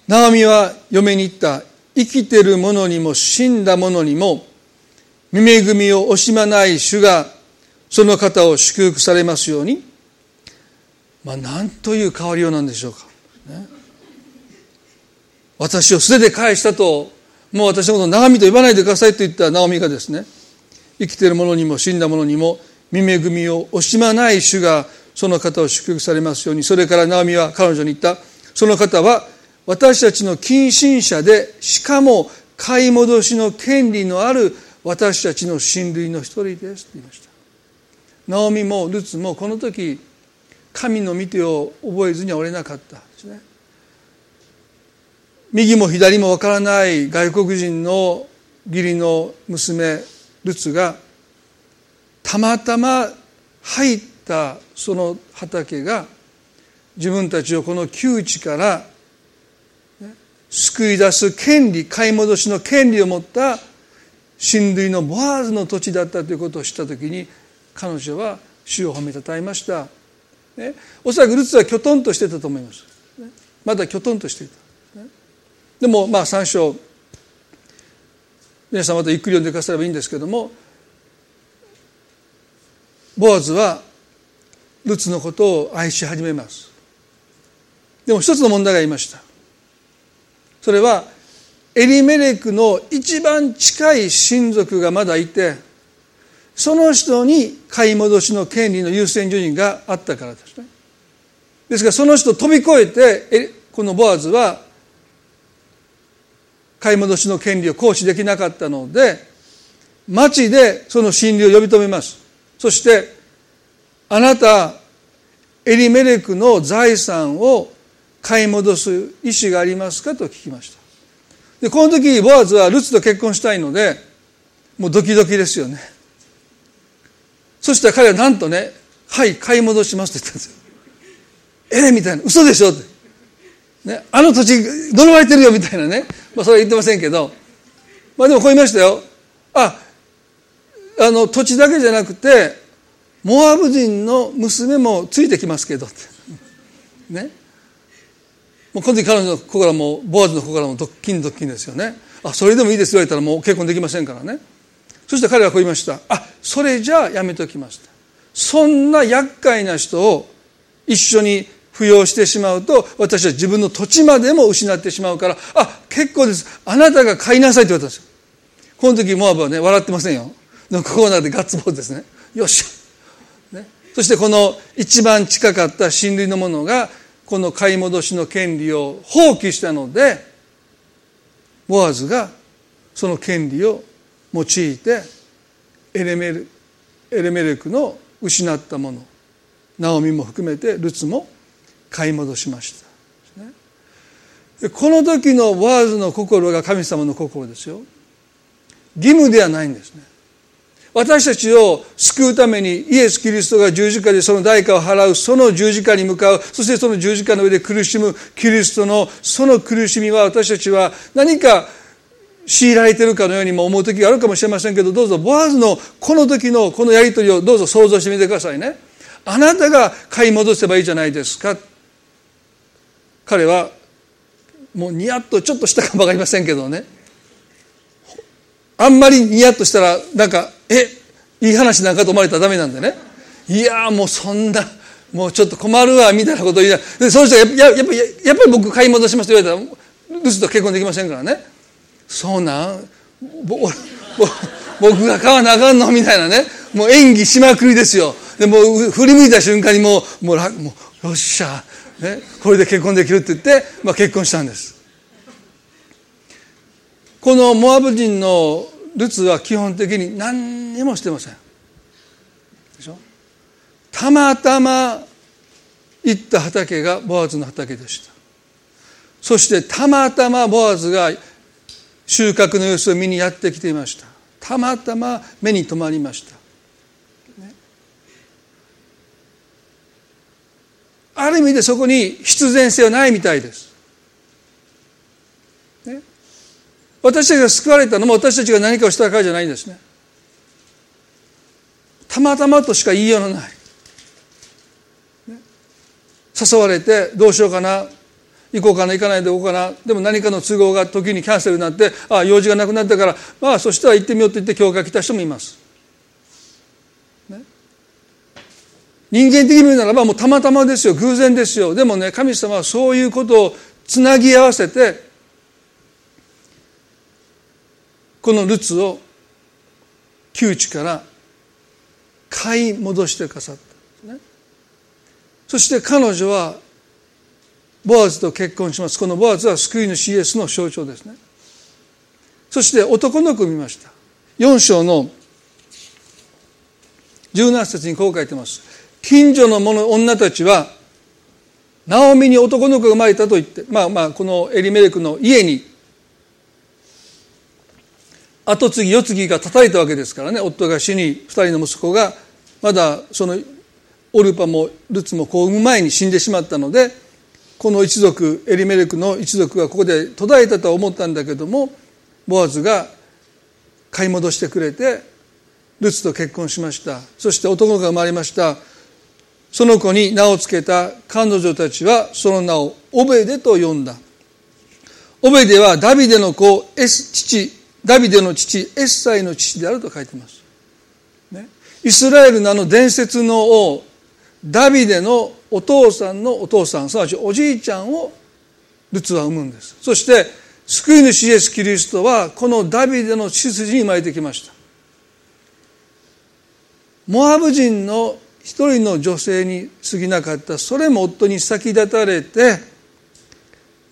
ナオミは嫁に言った。生きてる者にも死んだ者にも見恵みを惜しまない主がその方を祝福されますように。まあ何という変わりようなんでしょうか、ね、私を素手で返したともう私のことを長身と言わないでくださいと言った。ナオミがですね生きてる者にも死んだ者にも見恵みを惜しまない主がその方を祝福されますようにそれからナオミは彼女に言った。その方は私たちの近親者でしかも買い戻しの権利のある私たちの親類の一人です。と言いました。ナオミもルツもこの時神の見てを覚えずにはおれなかった。ですね。右も左もわからない外国人の義理の娘ルツがたまたま入ったその畑が自分たちをこの窮地から救い出す権利買い戻しの権利を持った親類のボアーズの土地だったということを知った時に彼女は主を褒めたたえました、ね、おそらくルツはきょとんとしてたと思います、まだきょとんとしていた、でもまあ3章皆さんまたゆっくり読んでくださればいいんですけどもボアズはルツのことを愛し始めます。でも一つの問題がありました。それはエリメレクの一番近い親族がまだいてその人に買い戻しの権利の優先順位があったからですね。ですからその人を飛び越えてこのボアズは買い戻しの権利を行使できなかったので町でその真理を呼び止めます。そしてあなたエリメレクの財産を買い戻す意思がありますかと聞きました。でこの時ボアズはルツと結婚したいのでもうドキドキですよね。そしたら彼はなんとね「はい買い戻します」って言ったんですよ。ええみたいな。嘘でしょって。ね、あの土地呪われてるよみたいなね、まあ、それは言ってませんけど、まあ、でもこう言いましたよ。ああの土地だけじゃなくてモアブ人の娘もついてきますけどって。ね。もうこの時彼女の心もボアズの心もドッキンドッキンですよね。あそれでもいいです言われたらもう結婚できませんからね。そして彼はこう言いました。あそれじゃあやめときました。そんな厄介な人を一緒に扶養してしまうと私は自分の土地までも失ってしまうからあ結構です。あなたが買いなさいって言われたんですよ。この時モアブはね笑ってませんよ。でもここなでガッツポーズですね。よっしゃ、そしてこの一番近かった親類の者がこの買い戻しの権利を放棄したのでボアズがその権利を用いてエレメルエレメレクの失ったものナオミも含めてルツも買い戻しました。この時のワーズの心が神様の心ですよ。義務ではないんですね。私たちを救うためにイエス・キリストが十字架でその代価を払うその十字架に向かうそしてその十字架の上で苦しむキリストのその苦しみは私たちは何か強いられてるかのようにも思う時があるかもしれませんけどどうぞボアーズのこの時のこのやり取りをどうぞ想像してみてくださいね。あなたが買い戻せばいいじゃないですか彼はもうニヤッとちょっとしたかも分かりませんけどね。あんまりニヤッとしたらなんかえいい話なんかと思われたらダメなんでね。いやもうそんなもうちょっと困るわみたいなこと言いなでその人がややっぱやっぱり僕買い戻しますと言われたらルツと結婚できませんからね。そうなん僕が買わなあかんのみたいなね。もう演技しまくりですよ。でもう振り向いた瞬間にもうもうもうよっしゃ、ね、これで結婚できるって言って、まあ、結婚したんです。このモアブ人のルツは基本的に何にもしてません。でしょ？たまたま行った畑がボアズの畑でした。そしてたまたまボアズが収穫の様子を見にやってきていました。たまたま目に留まりました、ある意味でそこに必然性はないみたいです、ね、私たちが救われたのも私たちが何かをしたからじゃないんですね。たまたまとしか言いようのない、誘われてどうしようかな。行こうかな。行かないでおこうかな。でも何かの都合が時にキャンセルになってああ用事がなくなったから。まあそしたら行ってみようと言って教会来た人もいます、ね、人間的に言うならばもうたまたまですよ。偶然ですよ。でもね神様はそういうことをつなぎ合わせてこのルツを窮地から買い戻してくださった、ね、そして彼女はボアズと結婚します。このボアズは救い主イエスの象徴ですね。そして男の子を見ました。4章の17節にこう書いてます。近所の者女たちはナオミに男の子が生まれたと言ってまあまあこのエリメレクの家に後継ぎ世継ぎが叩いたわけですからね。夫が死に2人の息子がまだそのオルパもルツもこう産む前に死んでしまったのでこの一族エリメレクの一族がここで途絶えたとは思ったんだけどもボアズが買い戻してくれてルツと結婚しました。そして男が生まれました。その子に名を付けた彼女たちはその名をオベデと呼んだ。オベデはダビデの子エス父ダビデの父エッサイの父であると書いてます、ね、イスラエルのあの伝説の王ダビデのお父さんのお父さんすなわちおじいちゃんをルツは産むんです。そして救い主イエス・キリストはこのダビデの血筋に生まれてきました。モアブ人の一人の女性に過ぎなかった。それも夫に先立たれて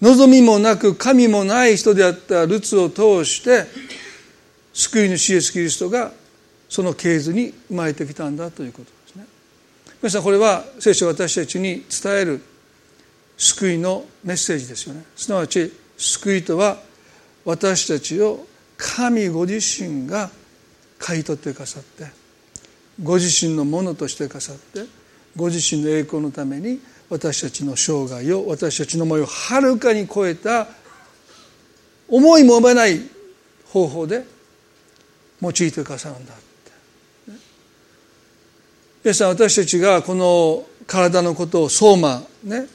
望みもなく神もない人であったルツを通して救い主イエス・キリストがその系図に生まれてきたんだということですね。皆さんこれは聖書が私たちに伝える救いのメッセージですよね。すなわち救いとは私たちを神ご自身が買い取ってくださってご自身のものとしてくださってご自身の栄光のために私たちの生涯を私たちの思いをはるかに超えた思いも思えない方法で用いてくださるんだ皆さん私たちがこの体のことを相馬ね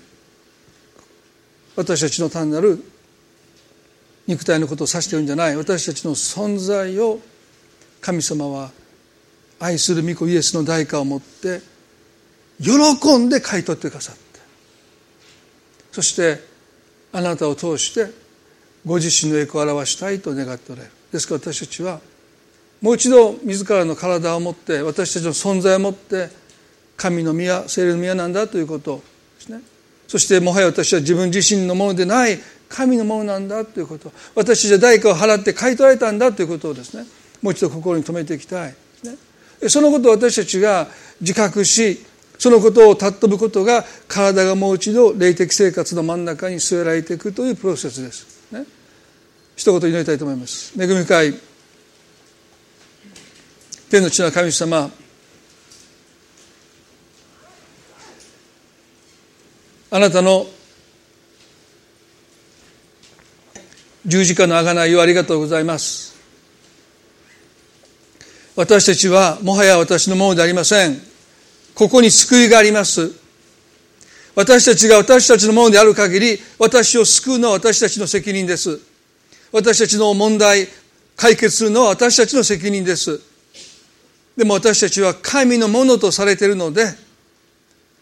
私たちの単なる肉体のことを指してるんじゃない。私たちの存在を神様は愛する御子イエスの代価を持って喜んで買い取ってくださって。そしてあなたを通してご自身の栄光を表したいと願っておられる。ですから私たちはもう一度自らの体を持って私たちの存在を持って神の宮聖霊の宮なんだということですね。そしてもはや私は自分自身のものでない神のものなんだということ私たちは代価を払って買い取られたんだということをですね。もう一度心に留めていきたい、ね、そのことを私たちが自覚しそのことを尊ぶことが体がもう一度霊的生活の真ん中に据えられていくというプロセスです、ね、一言祈りたいと思います。恵み深い天の地の神様あなたの十字架の贖いをありがとうございます。私たちはもはや私のものでありません。ここに救いがあります。私たちが私たちのものである限り私を救うのは私たちの責任です。私たちの問題解決するのは私たちの責任です。でも私たちは神のものとされているので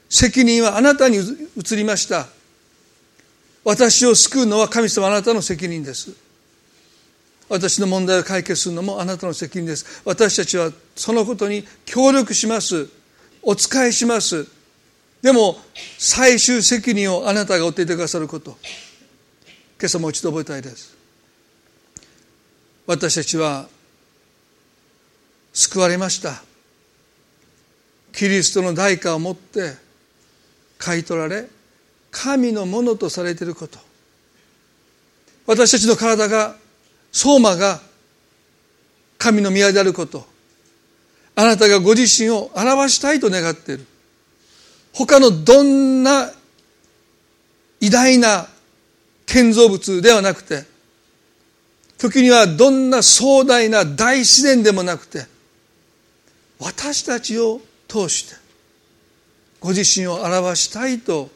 責任はあなたに移りました。私を救うのは神様あなたの責任です。私の問題を解決するのもあなたの責任です。私たちはそのことに協力します。お仕えします。でも最終責任をあなたが負っていてくださること。今朝もう一度覚えたいです。私たちは救われました。キリストの代価をもって買い取られ神のものとされていること。私たちの体が相馬が神の宮であること。あなたがご自身を表したいと願っている。他のどんな偉大な建造物ではなくて時にはどんな壮大な大自然でもなくて私たちを通してご自身を表したいと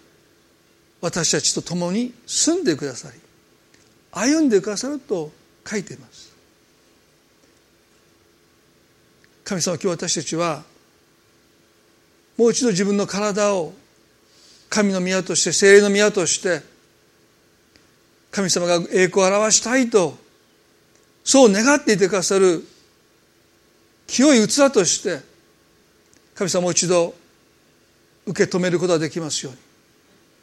私たちと共に住んでくださり歩んでくださると書いています。神様今日私たちはもう一度自分の体を神の宮として精霊の宮として神様が栄光を表したいとそう願っていてくださる清い器として神様もう一度受け止めることができますように。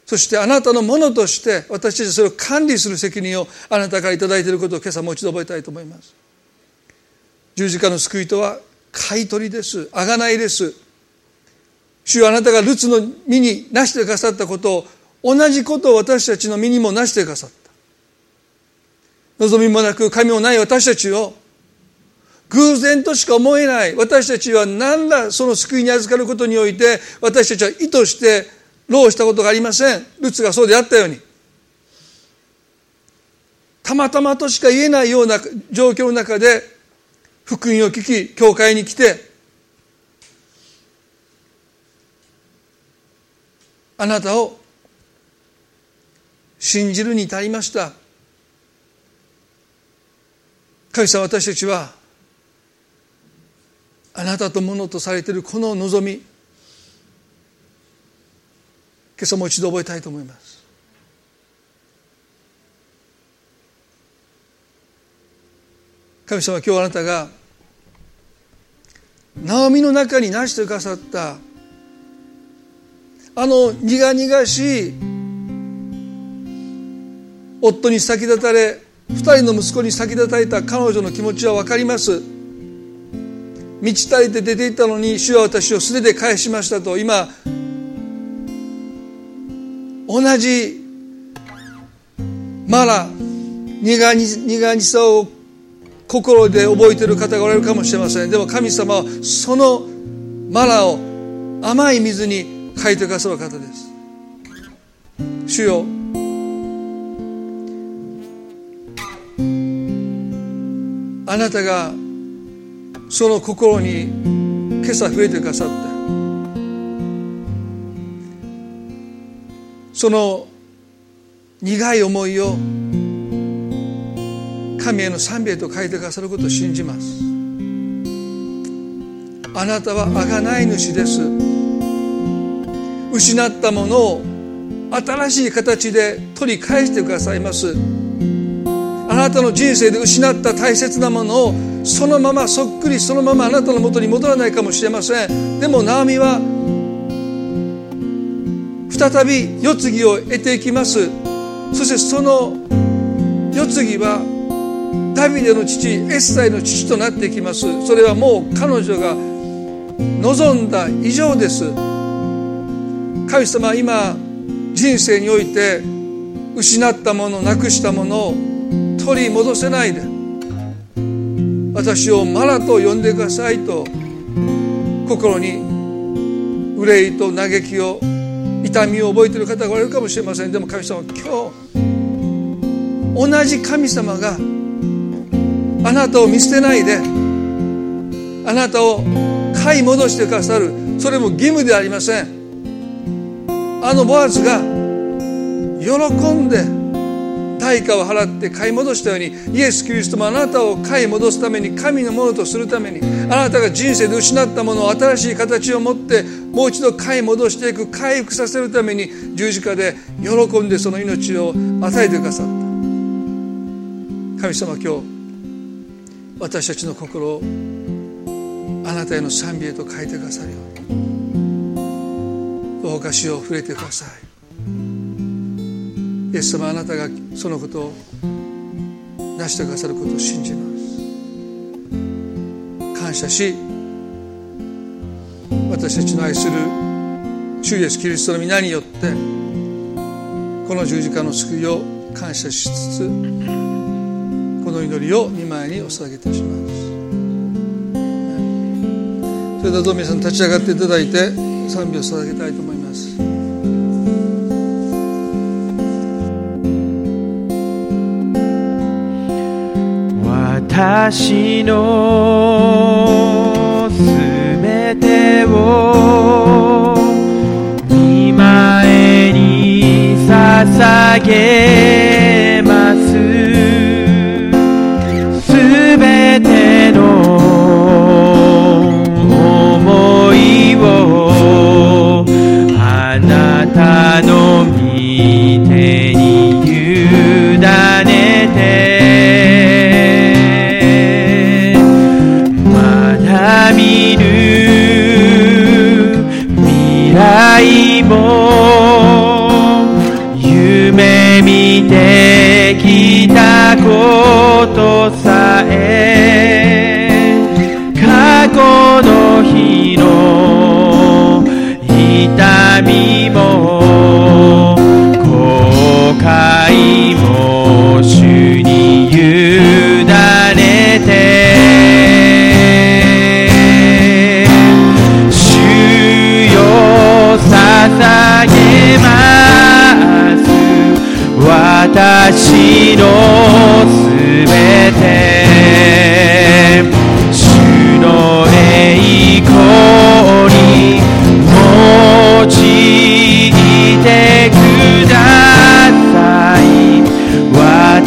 そしてあなたのものとして私たちそれを管理する責任をあなたから頂いていることを今朝もう一度覚えたいと思います。十字架の救いとは買い取りです。贖いです。主よあなたがルツの身になしてくださったことを同じことを私たちの身にもなしてくださった。望みもなく神もない私たちを偶然としか思えない。私たちは何らその救いに預かることにおいて私たちは意図して労したことがありません。ルツがそうであったように。たまたまとしか言えないような状況の中で福音を聞き教会に来てあなたを信じるに至りました。神様私たちはあなたとものとされているこの望み今朝もう一度覚えたいと思います。神様今日あなたがナオミの中になしてくださったあの苦々しい夫に先立たれ二人の息子に先立たれた彼女の気持ちは分かります。満ち足りて出ていったのに主は私を素手で返しましたと今同じまだ苦々しさを心で覚えている方がおられるかもしれません。でも神様はそのマラを甘い水に変えてくださる方です。主よ。あなたがその心に今朝触れてくださって。その苦い思いを神への賛美へと変えてくださることを信じます。あなたは贖い主です。失ったものを新しい形で取り返してくださいます。あなたの人生で失った大切なものをそのままそっくりそのままあなたのもとに戻らないかもしれません。でもナオミは再び世継ぎを得ていきます。そしてその世継ぎはダビデの父エッサイの父となっていきます。それはもう彼女が望んだ以上です。神様今人生において失ったものなくしたものを取り戻せないで。私をマラと呼んでくださいと心に憂いと嘆きを痛みを覚えている方がおられるかもしれません。でも神様今日同じ神様があなたを見捨てないで。あなたを買い戻してくださる。それも義務ではありません。あのボアズが喜んで対価を払って買い戻したようにイエス・キリストもあなたを買い戻すために神のものとするためにあなたが人生で失ったものを新しい形を持ってもう一度買い戻していく回復させるために十字架で喜んでその命を与えてくださった。神様今日私たちの心をあなたへの賛美へと変えてくださるように。どうか死を触れてください。イエス様あなたがそのことを成してくださることを信じます。感謝し私たちの愛する主イエスキリストの皆によってこの十字架の救いを感謝しつつの祈りを見舞いにお捧げいたします。それではどう皆さん立ち上がっていただいて賛美を捧げたいと思います。私のすべてを見前に捧げます。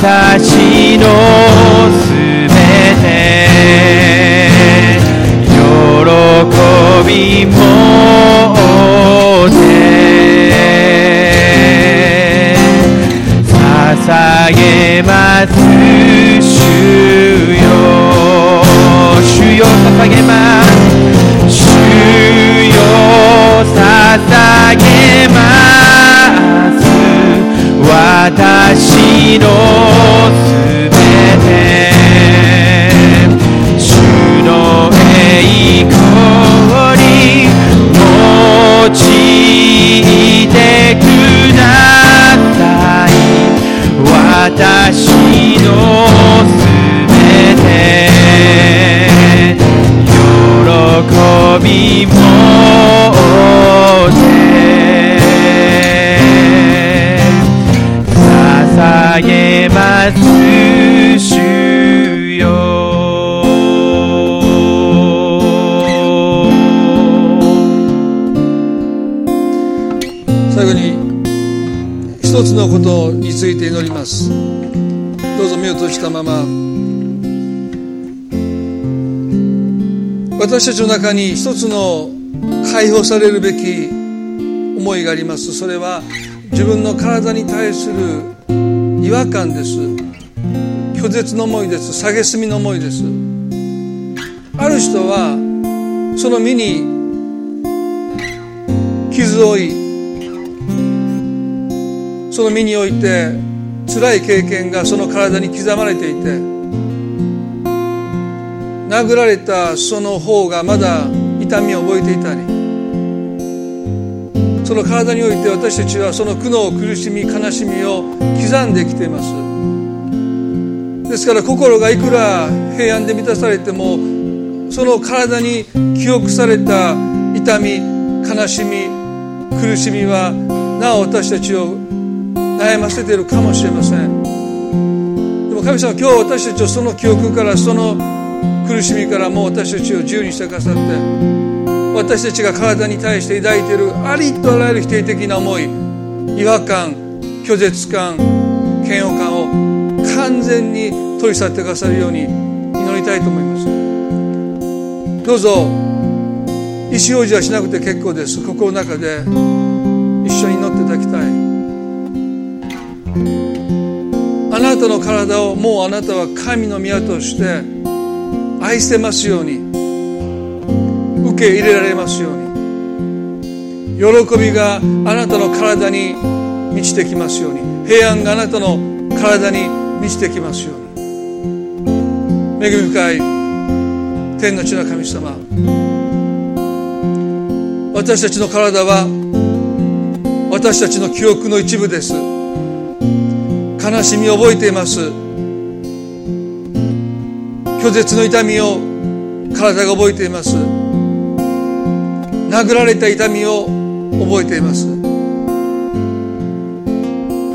私のすべて喜びも捧げます。主よ主よ捧げます主よ捧げます。私の喜びもて捧げます主最後に一つのことについて祈ります。どうぞ目を閉じたまま。私たちの中に一つの解放されるべき思いがあります。それは自分の体に対する違和感です。拒絶の思いです。蔑みの思いです。ある人はその身に傷を負いその身において辛い経験がその体に刻まれていて殴られたその方がまだ痛みを覚えていたりその体において私たちはその苦悩苦しみ悲しみを刻んできています。ですから心がいくら平安で満たされてもその体に記憶された痛み悲しみ苦しみはなお私たちを悩ませているかもしれません。でも神様今日私たちをその記憶からその苦しみからも私たちを自由にしてくださって私たちが体に対して抱いているありとあらゆる否定的な思い違和感拒絶感嫌悪感を完全に取り去ってくださるように祈りたいと思います。どうぞ意思表示はしなくて結構です。心の中で一緒に祈っていただきたい。あなたの体をもうあなたは神の宮として愛してますように。受け入れられますように。喜びがあなたの体に満ちてきますように。平安があなたの体に満ちてきますように。恵み深い天の地の神様。私たちの体は私たちの記憶の一部です。悲しみを覚えています。拒絶の痛みを体が覚えています。殴られた痛みを覚えています。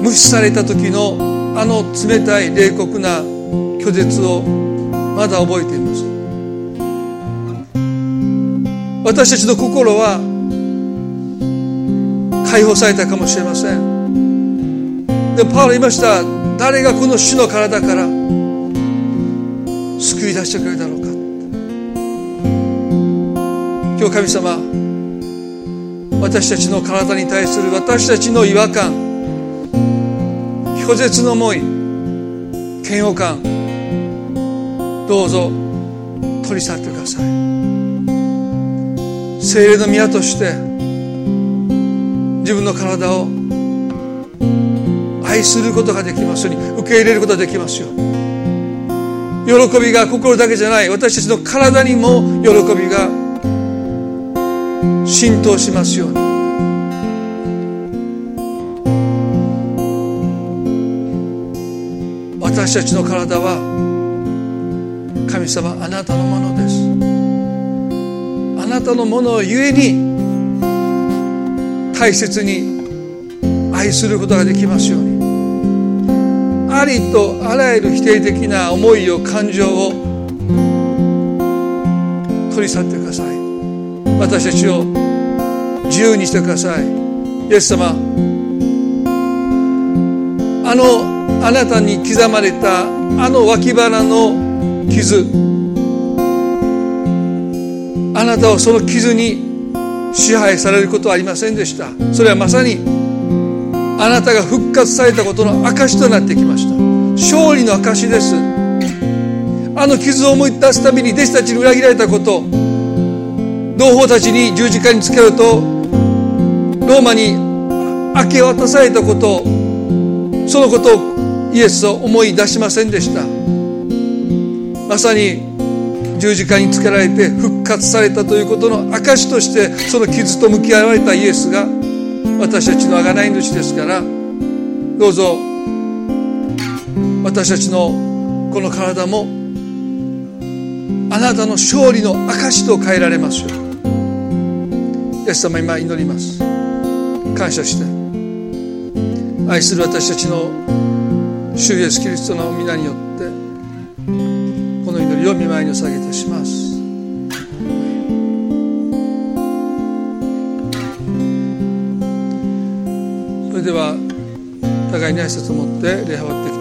無視された時のあの冷たい冷酷な拒絶をまだ覚えています。私たちの心は解放されたかもしれません。でパウロ言いました。誰がこの主の体から救い出してくれるだろうか。今日神様私たちの体に対する私たちの違和感拒絶の思い嫌悪感どうぞ取り去ってください。精霊の宮として自分の体を愛することができますように受け入れることができますように。喜びが心だけじゃない私たちの体にも喜びが浸透しますように。私たちの体は神様あなたのものです。あなたのものをゆえに大切に愛することができますように。ありとあらゆる否定的な思いを感情を取り去ってください。私たちを自由にしてください。イエス様あのあなたに刻まれたあの脇腹の傷あなたはその傷に支配されることはありませんでした。それはまさにあなたが復活されたことの証となってきました。勝利の証です。あの傷を思い出すたびに弟子たちに裏切られたこと。同胞たちに十字架につけると。ローマに明け渡されたこと。そのことをイエスを思い出しませんでした。まさに十字架につけられて復活されたということの証としてその傷と向き合われたイエスが私たちの贖い主ですからどうぞ私たちのこの体もあなたの勝利の証と変えられますよイエス様今祈ります。感謝して。愛する私たちの主イエスキリストの皆によってこの祈りを見舞いにお下げいたします。れでは互いに挨拶を持って礼拝わってき